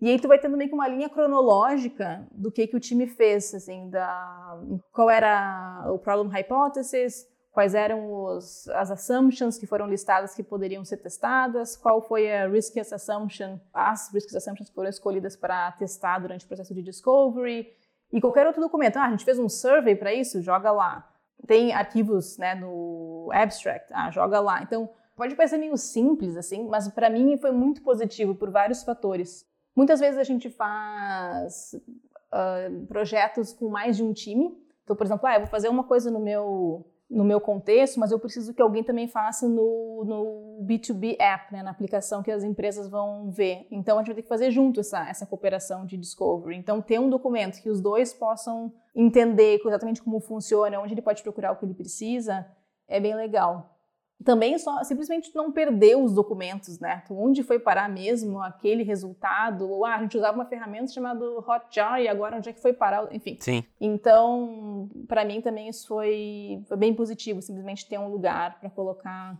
E aí tu vai tendo meio que uma linha cronológica do que, que o time fez, assim, da, qual era o problem hypothesis, quais eram os, as assumptions que foram listadas que poderiam ser testadas, qual foi a risk assumption, as risk assumptions que foram escolhidas para testar durante o processo de discovery, e qualquer outro documento. Ah, a gente fez um survey para isso, joga lá. Tem arquivos né, no abstract, ah, joga lá. Então, pode parecer meio simples assim, mas para mim foi muito positivo por vários fatores. Muitas vezes a gente faz uh, projetos com mais de um time. Então, por exemplo, ah, eu vou fazer uma coisa no meu no meu contexto, mas eu preciso que alguém também faça no, no B2B app, né, na aplicação que as empresas vão ver. Então a gente vai ter que fazer junto essa, essa cooperação de discovery. Então ter um documento que os dois possam entender exatamente como funciona, onde ele pode procurar o que ele precisa, é bem legal. Também só simplesmente não perder os documentos, né? Então, onde foi parar mesmo aquele resultado? Ou ah, a gente usava uma ferramenta chamada Hotjar e agora onde é que foi parar? Enfim. Sim. Então, para mim também isso foi, foi bem positivo, simplesmente ter um lugar para colocar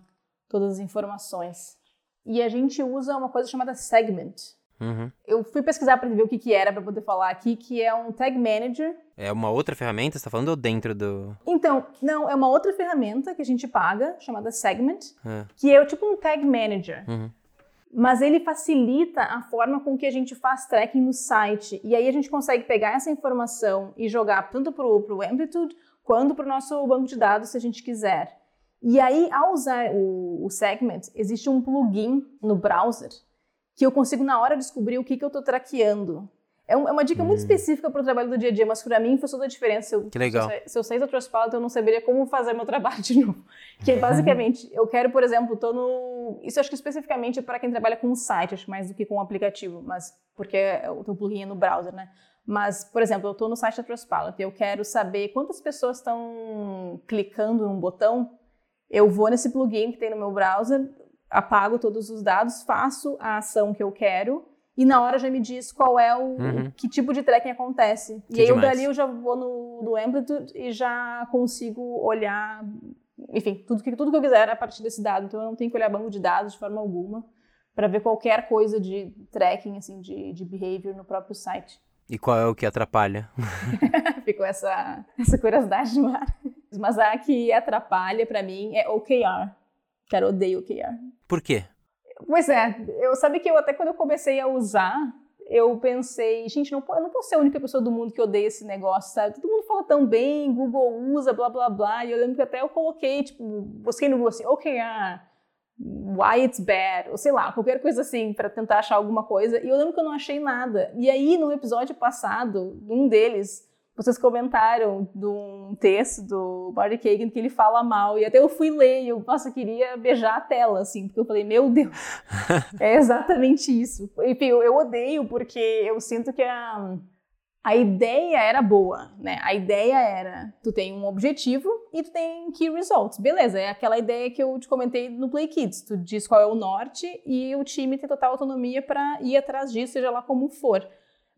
todas as informações. E a gente usa uma coisa chamada Segment, Uhum. Eu fui pesquisar para ver o que, que era para poder falar aqui, que é um Tag Manager. É uma outra ferramenta? Você está falando ou dentro do. Então, não, é uma outra ferramenta que a gente paga, chamada Segment, é. que é tipo um Tag Manager. Uhum. Mas ele facilita a forma com que a gente faz tracking no site. E aí a gente consegue pegar essa informação e jogar tanto para o Amplitude quanto para o nosso banco de dados, se a gente quiser. E aí, ao usar o, o Segment, existe um plugin no browser que eu consigo na hora descobrir o que, que eu estou traqueando. É, um, é, uma dica hum. muito específica para o trabalho do dia a dia, mas para mim faz toda a diferença. Eu, que legal. Se eu, se eu saísse da Trustpilot, eu não saberia como fazer meu trabalho de novo. Que é basicamente, eu quero, por exemplo, estou no... Isso acho que especificamente para quem trabalha com um site, acho mais do que com um aplicativo, mas porque o teu plugin é no browser, né? Mas, por exemplo, eu estou no site da Trustpilot e eu quero saber quantas pessoas estão clicando num botão. Eu vou nesse plugin que tem no meu browser, apago todos os dados, faço a ação que eu quero e na hora já me diz qual é o uhum. que tipo de tracking acontece. Que e aí demais. dali eu já vou no, no Amplitude e já consigo olhar, enfim, tudo que, tudo que eu quiser a partir desse dado. Então eu não tenho que olhar banco de dados de forma alguma para ver qualquer coisa de tracking, assim, de, de behavior no próprio site. E qual é o que atrapalha? Ficou essa, essa curiosidade no ar. Mas a que atrapalha para mim é OKR. Cara, odeio OKR. Por quê? Pois é, eu sabe que eu até quando eu comecei a usar, eu pensei, gente, não, eu não posso ser a única pessoa do mundo que odeia esse negócio, sabe? Todo mundo fala tão bem, Google usa, blá blá blá. E eu lembro que até eu coloquei, tipo, busquei no Google assim, OKR, why it's bad, ou sei lá, qualquer coisa assim, para tentar achar alguma coisa. E eu lembro que eu não achei nada. E aí, no episódio passado, um deles, vocês comentaram de um texto do Barry Kagan que ele fala mal, e até eu fui ler e eu, nossa, queria beijar a tela, assim, porque eu falei, meu Deus, é exatamente isso. Enfim, eu, eu odeio porque eu sinto que a, a ideia era boa, né? A ideia era, tu tem um objetivo e tu tem key results. Beleza, é aquela ideia que eu te comentei no Play Kids. Tu diz qual é o norte e o time tem total autonomia para ir atrás disso, seja lá como for.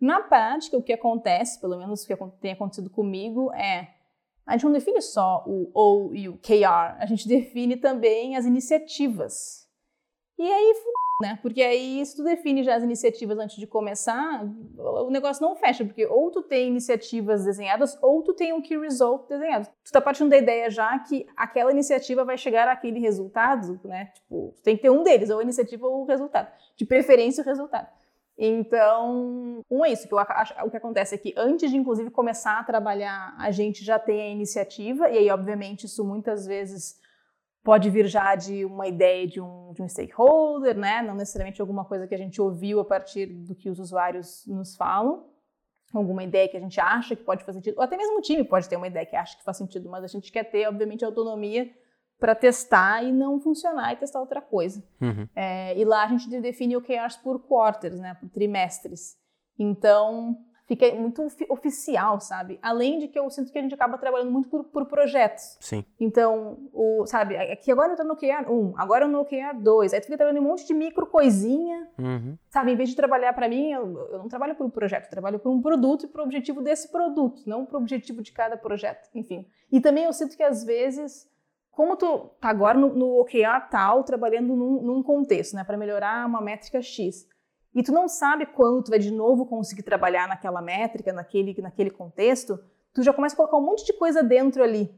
Na prática, o que acontece, pelo menos o que tem acontecido comigo, é a gente não define só o O e o KR, a gente define também as iniciativas. E aí, né? Porque aí, se tu define já as iniciativas antes de começar, o negócio não fecha, porque ou tu tem iniciativas desenhadas, ou tu tem um key result desenhado. Tu tá partindo da ideia já que aquela iniciativa vai chegar àquele resultado, né? Tipo, tem que ter um deles, ou a iniciativa ou o resultado. De preferência, o resultado. Então, um é isso, que eu acho, o que acontece é que antes de inclusive começar a trabalhar, a gente já tem a iniciativa, e aí, obviamente, isso muitas vezes pode vir já de uma ideia de um, de um stakeholder, né? Não necessariamente alguma coisa que a gente ouviu a partir do que os usuários nos falam, alguma ideia que a gente acha que pode fazer sentido, ou até mesmo o time pode ter uma ideia que acha que faz sentido, mas a gente quer ter, obviamente, autonomia para testar e não funcionar e testar outra coisa. Uhum. É, e lá a gente define OKRs por quarters, né, por trimestres. Então, fica muito oficial, sabe? Além de que eu sinto que a gente acaba trabalhando muito por, por projetos. Sim. Então, o, sabe, aqui agora eu tô no OKR 1, agora eu no OKR 2, aí tu fica trabalhando um monte de micro coisinha, uhum. sabe? Em vez de trabalhar para mim, eu, eu, não trabalho por um projeto, eu trabalho por um produto e por objetivo desse produto, não por objetivo de cada projeto, enfim. E também eu sinto que às vezes como tu tá agora no, no OKR tal, trabalhando num, num contexto, né, para melhorar uma métrica X, e tu não sabe quando tu vai de novo conseguir trabalhar naquela métrica, naquele, naquele contexto, tu já começa a colocar um monte de coisa dentro ali.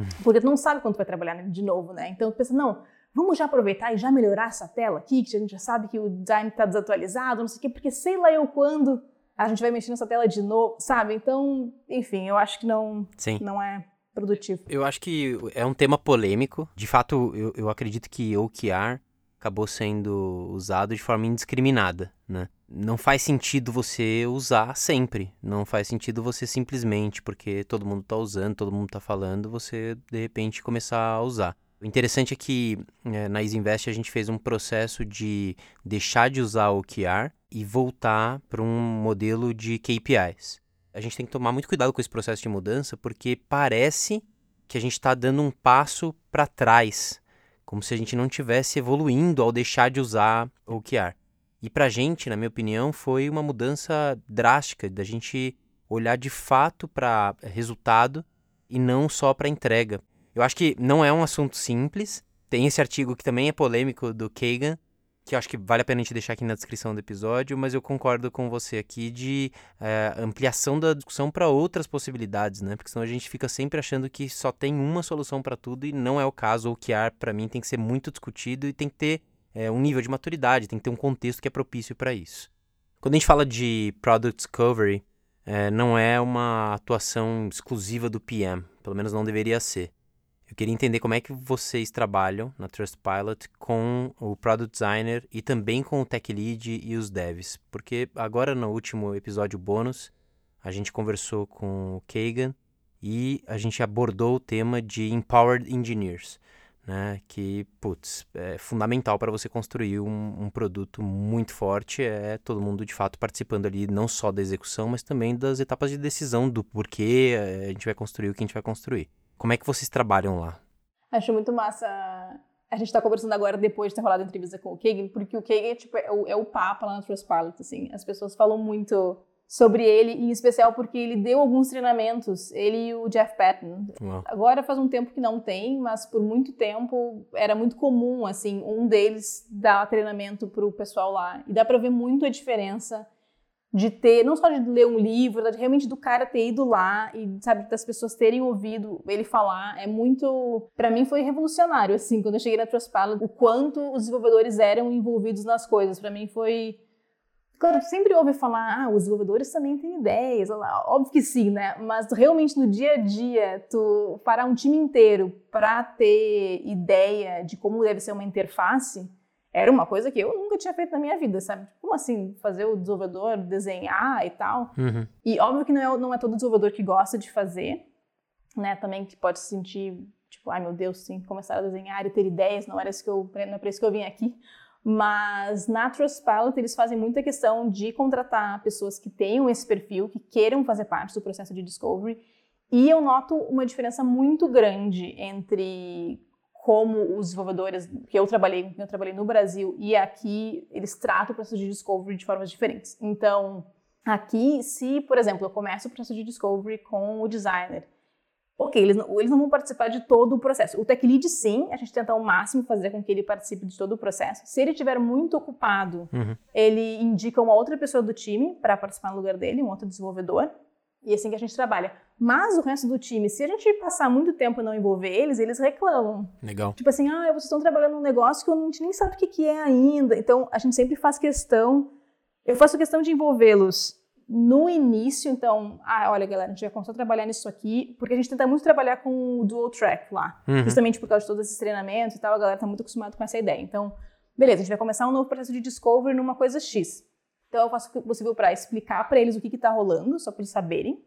Uhum. Porque tu não sabe quando tu vai trabalhar de novo, né? Então tu pensa, não, vamos já aproveitar e já melhorar essa tela aqui, que a gente já sabe que o design está desatualizado, não sei o quê, porque sei lá eu quando a gente vai mexer nessa tela de novo, sabe? Então, enfim, eu acho que não, Sim. não é produtivo. Eu acho que é um tema polêmico. De fato, eu, eu acredito que OKR acabou sendo usado de forma indiscriminada, né? Não faz sentido você usar sempre. Não faz sentido você simplesmente, porque todo mundo está usando, todo mundo está falando, você de repente começar a usar. O interessante é que é, na Isinvest a gente fez um processo de deixar de usar o OKR e voltar para um modelo de KPIs. A gente tem que tomar muito cuidado com esse processo de mudança, porque parece que a gente está dando um passo para trás como se a gente não tivesse evoluindo ao deixar de usar o OKR. E para a gente, na minha opinião, foi uma mudança drástica da gente olhar de fato para resultado e não só para entrega. Eu acho que não é um assunto simples. Tem esse artigo que também é polêmico do Kagan, que acho que vale a pena a gente deixar aqui na descrição do episódio, mas eu concordo com você aqui de é, ampliação da discussão para outras possibilidades, né? Porque senão a gente fica sempre achando que só tem uma solução para tudo e não é o caso. O que há, para mim, tem que ser muito discutido e tem que ter é, um nível de maturidade, tem que ter um contexto que é propício para isso. Quando a gente fala de Product Discovery, é, não é uma atuação exclusiva do PM, pelo menos não deveria ser. Eu queria entender como é que vocês trabalham na Trustpilot com o Product Designer e também com o Tech Lead e os devs. Porque agora no último episódio bônus, a gente conversou com o Kagan e a gente abordou o tema de Empowered Engineers, né? Que, putz, é fundamental para você construir um, um, produto muito forte. É todo mundo, de fato, participando ali não só da execução, mas também das etapas de decisão do porquê é, a gente vai construir o que a gente vai construir. Como é que vocês trabalham lá? Acho muito massa. A gente está conversando agora depois de ter rolado a entrevista com o Kagan, porque o Kagan tipo, é, o, é o papa lá no Trustpilot, assim. As pessoas falam muito sobre ele, em especial porque ele deu alguns treinamentos, ele e o Jeff Patton. Agora faz um tempo que não tem, mas por muito tempo era muito comum, assim, um deles dar treinamento para o pessoal lá. E dá para ver muito a diferença de ter, não só de ler um livro, de realmente do cara ter ido lá e, sabe, das pessoas terem ouvido ele falar, é muito, para mim foi revolucionário, assim, quando eu cheguei na Trustpilot, o quanto os desenvolvedores eram envolvidos nas coisas, para mim foi Claro, sempre ouve falar, ah, os desenvolvedores também têm ideias, óbvio que sim, né? Mas realmente no dia a dia, tu parar um time inteiro para ter ideia de como deve ser uma interface, era uma coisa que eu nunca tinha feito na minha vida, sabe? Como assim, fazer o desenvolvedor desenhar e tal? Uhum. E óbvio que não é, não é todo desenvolvedor que gosta de fazer, né? Também que pode se sentir, tipo, ai meu Deus, sim, começar a desenhar e ter ideias, não era isso que eu, não é para isso que eu vim aqui. Mas na Trustpilot eles fazem muita questão de contratar pessoas que tenham esse perfil, que queiram fazer parte do processo de discovery. E eu noto uma diferença muito grande entre como os desenvolvedores que eu trabalhei, eu trabalhei no Brasil e aqui, eles tratam o processo de discovery de formas diferentes. Então, aqui, se, por exemplo, eu começo o processo de discovery com o designer, ok, eles não, eles não vão participar de todo o processo. O tech lead, sim, a gente tenta ao máximo fazer com que ele participe de todo o processo. Se ele estiver muito ocupado, uhum. ele indica uma outra pessoa do time para participar no lugar dele, um outro desenvolvedor. E é assim que a gente trabalha. Mas o resto do time, se a gente passar muito tempo e não envolver eles, eles reclamam. Legal. Tipo assim, ah, vocês estão trabalhando num negócio que a gente nem sabe o que, que é ainda. Então, a gente sempre faz questão, eu faço questão de envolvê-los no início, então, ah, olha, galera, a gente vai começar a trabalhar nisso aqui, porque a gente tenta muito trabalhar com o dual track lá, uhum. justamente por causa de todos esses treinamentos e tal, a galera tá muito acostumada com essa ideia. Então, beleza, a gente vai começar um novo processo de discovery numa coisa X. Então, eu faço o possível para explicar para eles o que está rolando, só para eles saberem.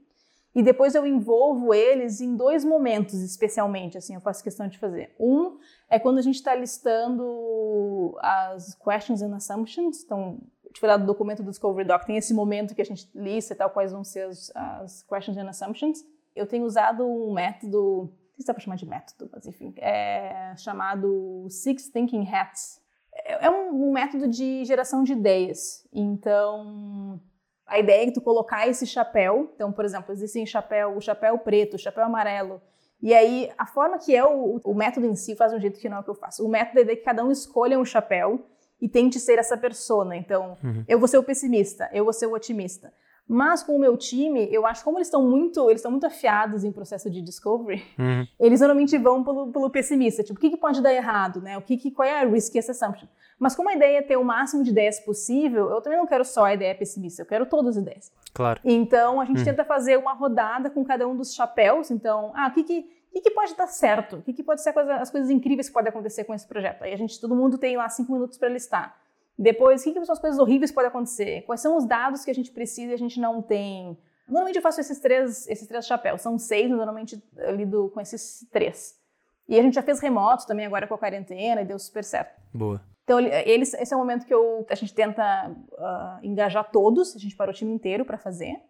E depois eu envolvo eles em dois momentos, especialmente, assim, eu faço questão de fazer. Um é quando a gente está listando as questions and assumptions. Então, falar do documento do Discovery Doc, tem esse momento que a gente lista e tal, quais vão ser as, as questions and assumptions. Eu tenho usado um método, não sei se dá para chamar de método, mas enfim, é chamado Six Thinking Hats. É, é um, um método de geração de ideias. Então, a ideia é que tu colocar esse chapéu, então, por exemplo, existem chapéu, o chapéu preto, o chapéu amarelo, e aí a forma que é o, o método em si faz um jeito que não é o que eu faço. O método é que cada um escolha um chapéu e tente ser essa persona. Então, uhum. eu vou ser o pessimista, eu vou ser o otimista. Mas com o meu time, eu acho como eles estão muito, eles estão muito afiados em processo de discovery, uhum. eles normalmente vão pelo, pelo pessimista, tipo, o que, que pode dar errado, né? O que, que qual é a riskiest assumption? Mas como a ideia é ter o máximo de ideias possível, eu também não quero só a ideia pessimista, eu quero todas as ideias. Claro. Então a gente uhum. tenta fazer uma rodada com cada um dos chapéus. Então, ah, o que que o que, que, pode dar certo? O que, que pode ser coisa, as coisas incríveis que podem acontecer com esse projeto? Aí a gente, todo mundo tem lá cinco minutos para listar. Depois, o que, que são as coisas horríveis que podem acontecer? Quais são os dados que a gente precisa e a gente não tem? Normalmente eu faço esses três, esses três chapéus. São seis, normalmente eu lido com esses três. E a gente já fez remoto também agora com a quarentena e deu super certo. Boa. Então, eles, esse é o momento que eu, a gente tenta uh, engajar todos, a gente para o time inteiro para fazer.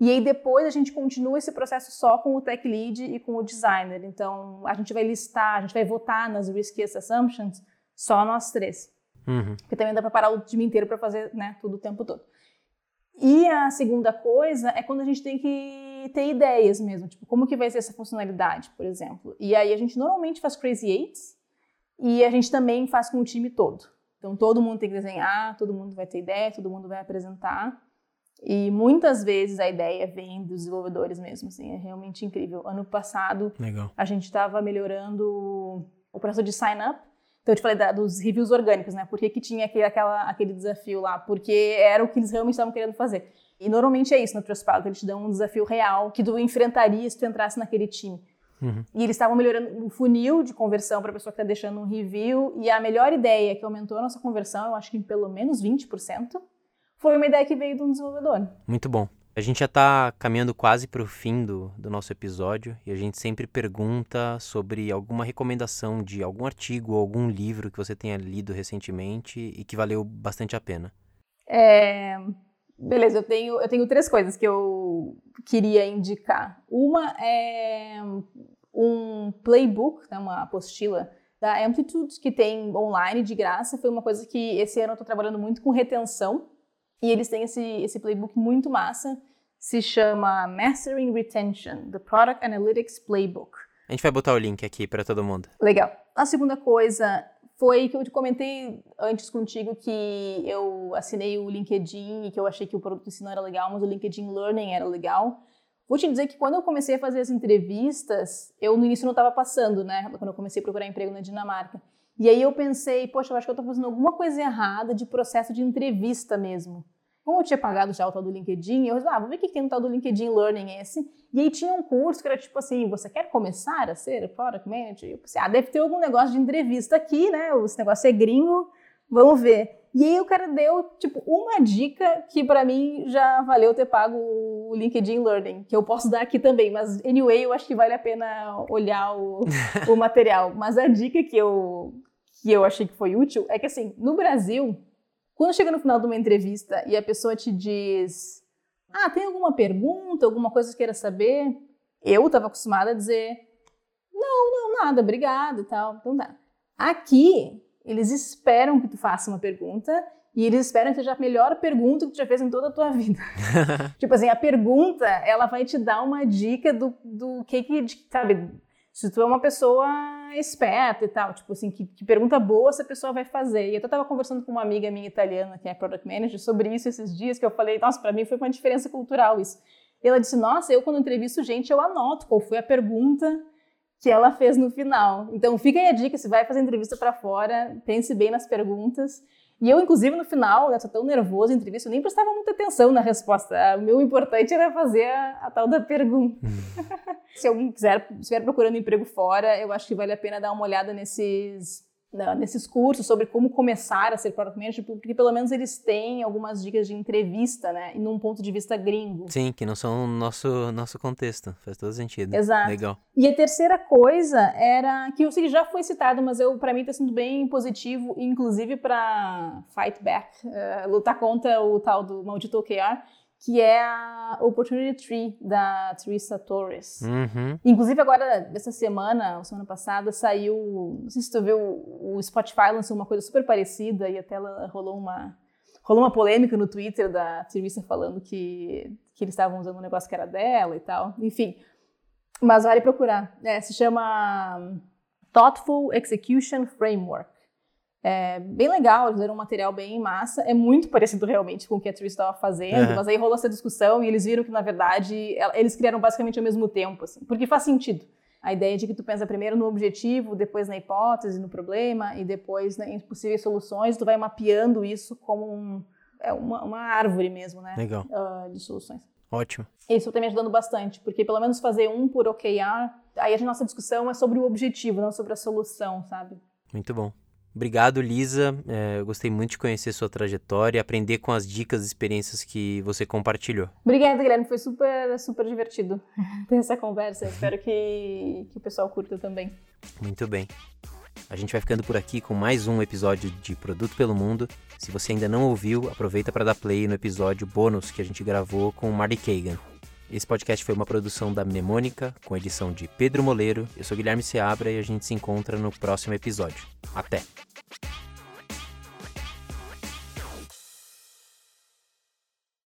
E aí depois a gente continua esse processo só com o tech lead e com o designer. Então, a gente vai listar, a gente vai votar nas riskiest assumptions só nós três. Uhum. Porque também dá para parar o time inteiro para fazer né, tudo o tempo todo. E a segunda coisa é quando a gente tem que ter ideias mesmo, tipo, como que vai ser essa funcionalidade, por exemplo. E aí a gente normalmente faz crazy eights e a gente também faz com o time todo. Então todo mundo tem que desenhar, todo mundo vai ter ideia, todo mundo vai apresentar. E muitas vezes a ideia vem dos desenvolvedores mesmo, assim, é realmente incrível. Ano passado Legal. a gente estava melhorando o processo de sign up então, eu te falei da, dos reviews orgânicos, né? Por que, que tinha aquele, aquela, aquele desafio lá? Porque era o que eles realmente estavam querendo fazer. E normalmente é isso no Trustpilot, eles te dão um desafio real que tu enfrentaria se tu entrasse naquele time. Uhum. E eles estavam melhorando o funil de conversão para a pessoa que está deixando um review. E a melhor ideia que aumentou a nossa conversão, eu acho que em pelo menos 20%, foi uma ideia que veio de um desenvolvedor. Muito bom. A gente já está caminhando quase para o fim do, do nosso episódio e a gente sempre pergunta sobre alguma recomendação de algum artigo ou algum livro que você tenha lido recentemente e que valeu bastante a pena. É... Beleza, eu tenho, eu tenho três coisas que eu queria indicar. Uma é um playbook, né, uma apostila da Amplitude que tem online de graça. Foi uma coisa que esse ano eu estou trabalhando muito com retenção e eles têm esse, esse playbook muito massa, se chama Mastering Retention, The Product Analytics Playbook. A gente vai botar o link aqui para todo mundo. Legal. A segunda coisa foi que eu te comentei antes contigo que eu assinei o LinkedIn e que eu achei que o produto ensino era legal, mas o LinkedIn Learning era legal. Vou te dizer que quando eu comecei a fazer as entrevistas, eu no início não estava passando, né? Quando eu comecei a procurar emprego na Dinamarca. E aí eu pensei, poxa, eu acho que eu estou fazendo alguma coisa errada de processo de entrevista mesmo. Como eu tinha pagado já o tal do LinkedIn, eu ah, vou ver o que tem no tal do LinkedIn Learning esse. E aí tinha um curso que era tipo assim, você quer começar a ser Product Manager? Eu pensei, ah, deve ter algum negócio de entrevista aqui, né? Esse negócio é gringo, vamos ver. E aí o cara deu, tipo, uma dica que para mim já valeu ter pago o LinkedIn Learning, que eu posso dar aqui também, mas anyway, eu acho que vale a pena olhar o, o material. Mas a dica que eu, que eu achei que foi útil é que, assim, no Brasil, quando chega no final de uma entrevista e a pessoa te diz: Ah, tem alguma pergunta, alguma coisa que queira saber? Eu estava acostumada a dizer: Não, não, nada, obrigada e tal. Então tá. Aqui, eles esperam que tu faça uma pergunta e eles esperam que seja a melhor pergunta que tu já fez em toda a tua vida. tipo assim, a pergunta, ela vai te dar uma dica do, do que que, sabe, se tu é uma pessoa esperta e tal, tipo assim, que, que, pergunta boa essa pessoa vai fazer. E eu estava conversando com uma amiga minha italiana, que é product manager, sobre isso esses dias, que eu falei, nossa, para mim foi uma diferença cultural isso. E ela disse, nossa, eu quando entrevisto gente, eu anoto qual foi a pergunta que ela fez no final. Então fica aí a dica, se vai fazer entrevista para fora, pense bem nas perguntas. E eu, inclusive, no final, tô tão nervoso em entrevista, eu nem prestava muita atenção na resposta. O meu importante era fazer a, a tal da pergunta. Se alguém quiser, estiver procurando emprego fora, eu acho que vale a pena dar uma olhada nesses nesses cursos sobre como começar a ser product manager, porque pelo menos eles têm algumas dicas de entrevista, né? E num ponto de vista gringo. Sim, que não são nosso nosso contexto. Faz todo sentido. Exato. Legal. E a terceira coisa era que eu sei que já foi citado, mas eu para mim está sendo bem positivo, inclusive para fight back, uh, lutar contra o tal do maldito OKR que é a Opportunity Tree da Teresa Torres. Uhum. Inclusive agora, essa semana, semana passada, saiu, não sei se tu viu, o Spotify lançou uma coisa super parecida e até rolou uma rolou uma polêmica no Twitter da Teresa falando que, que eles estavam usando um negócio que era dela e tal. Enfim, mas vale procurar. É, se chama Thoughtful Execution Framework. É bem legal, eles fizeram um material bem massa. É muito parecido realmente com o que a Tris estava fazendo, mas aí rolou essa discussão e eles viram que, na verdade, eles criaram basicamente ao mesmo tempo, assim, porque faz sentido. A ideia de que tu pensa primeiro no objetivo, depois na hipótese, no problema e depois né, em possíveis soluções, tu vai mapeando isso como um, é uma, uma árvore mesmo, né? Legal. Uh, de soluções. Ótimo. Isso está me ajudando bastante, porque pelo menos fazer um por OKR, aí a nossa discussão é sobre o objetivo, não sobre a solução, sabe? Muito bom. Obrigado, Lisa. É, eu gostei muito de conhecer sua trajetória e aprender com as dicas e experiências que você compartilhou. Obrigada, Guilherme. Foi super, super divertido ter essa conversa. Espero que, que o pessoal curta também. Muito bem. A gente vai ficando por aqui com mais um episódio de Produto pelo Mundo. Se você ainda não ouviu, aproveita para dar play no episódio bônus que a gente gravou com o Marty Kagan. Esse podcast foi uma produção da Memônica, com edição de Pedro Moleiro. Eu sou Guilherme Seabra e a gente se encontra no próximo episódio. Até!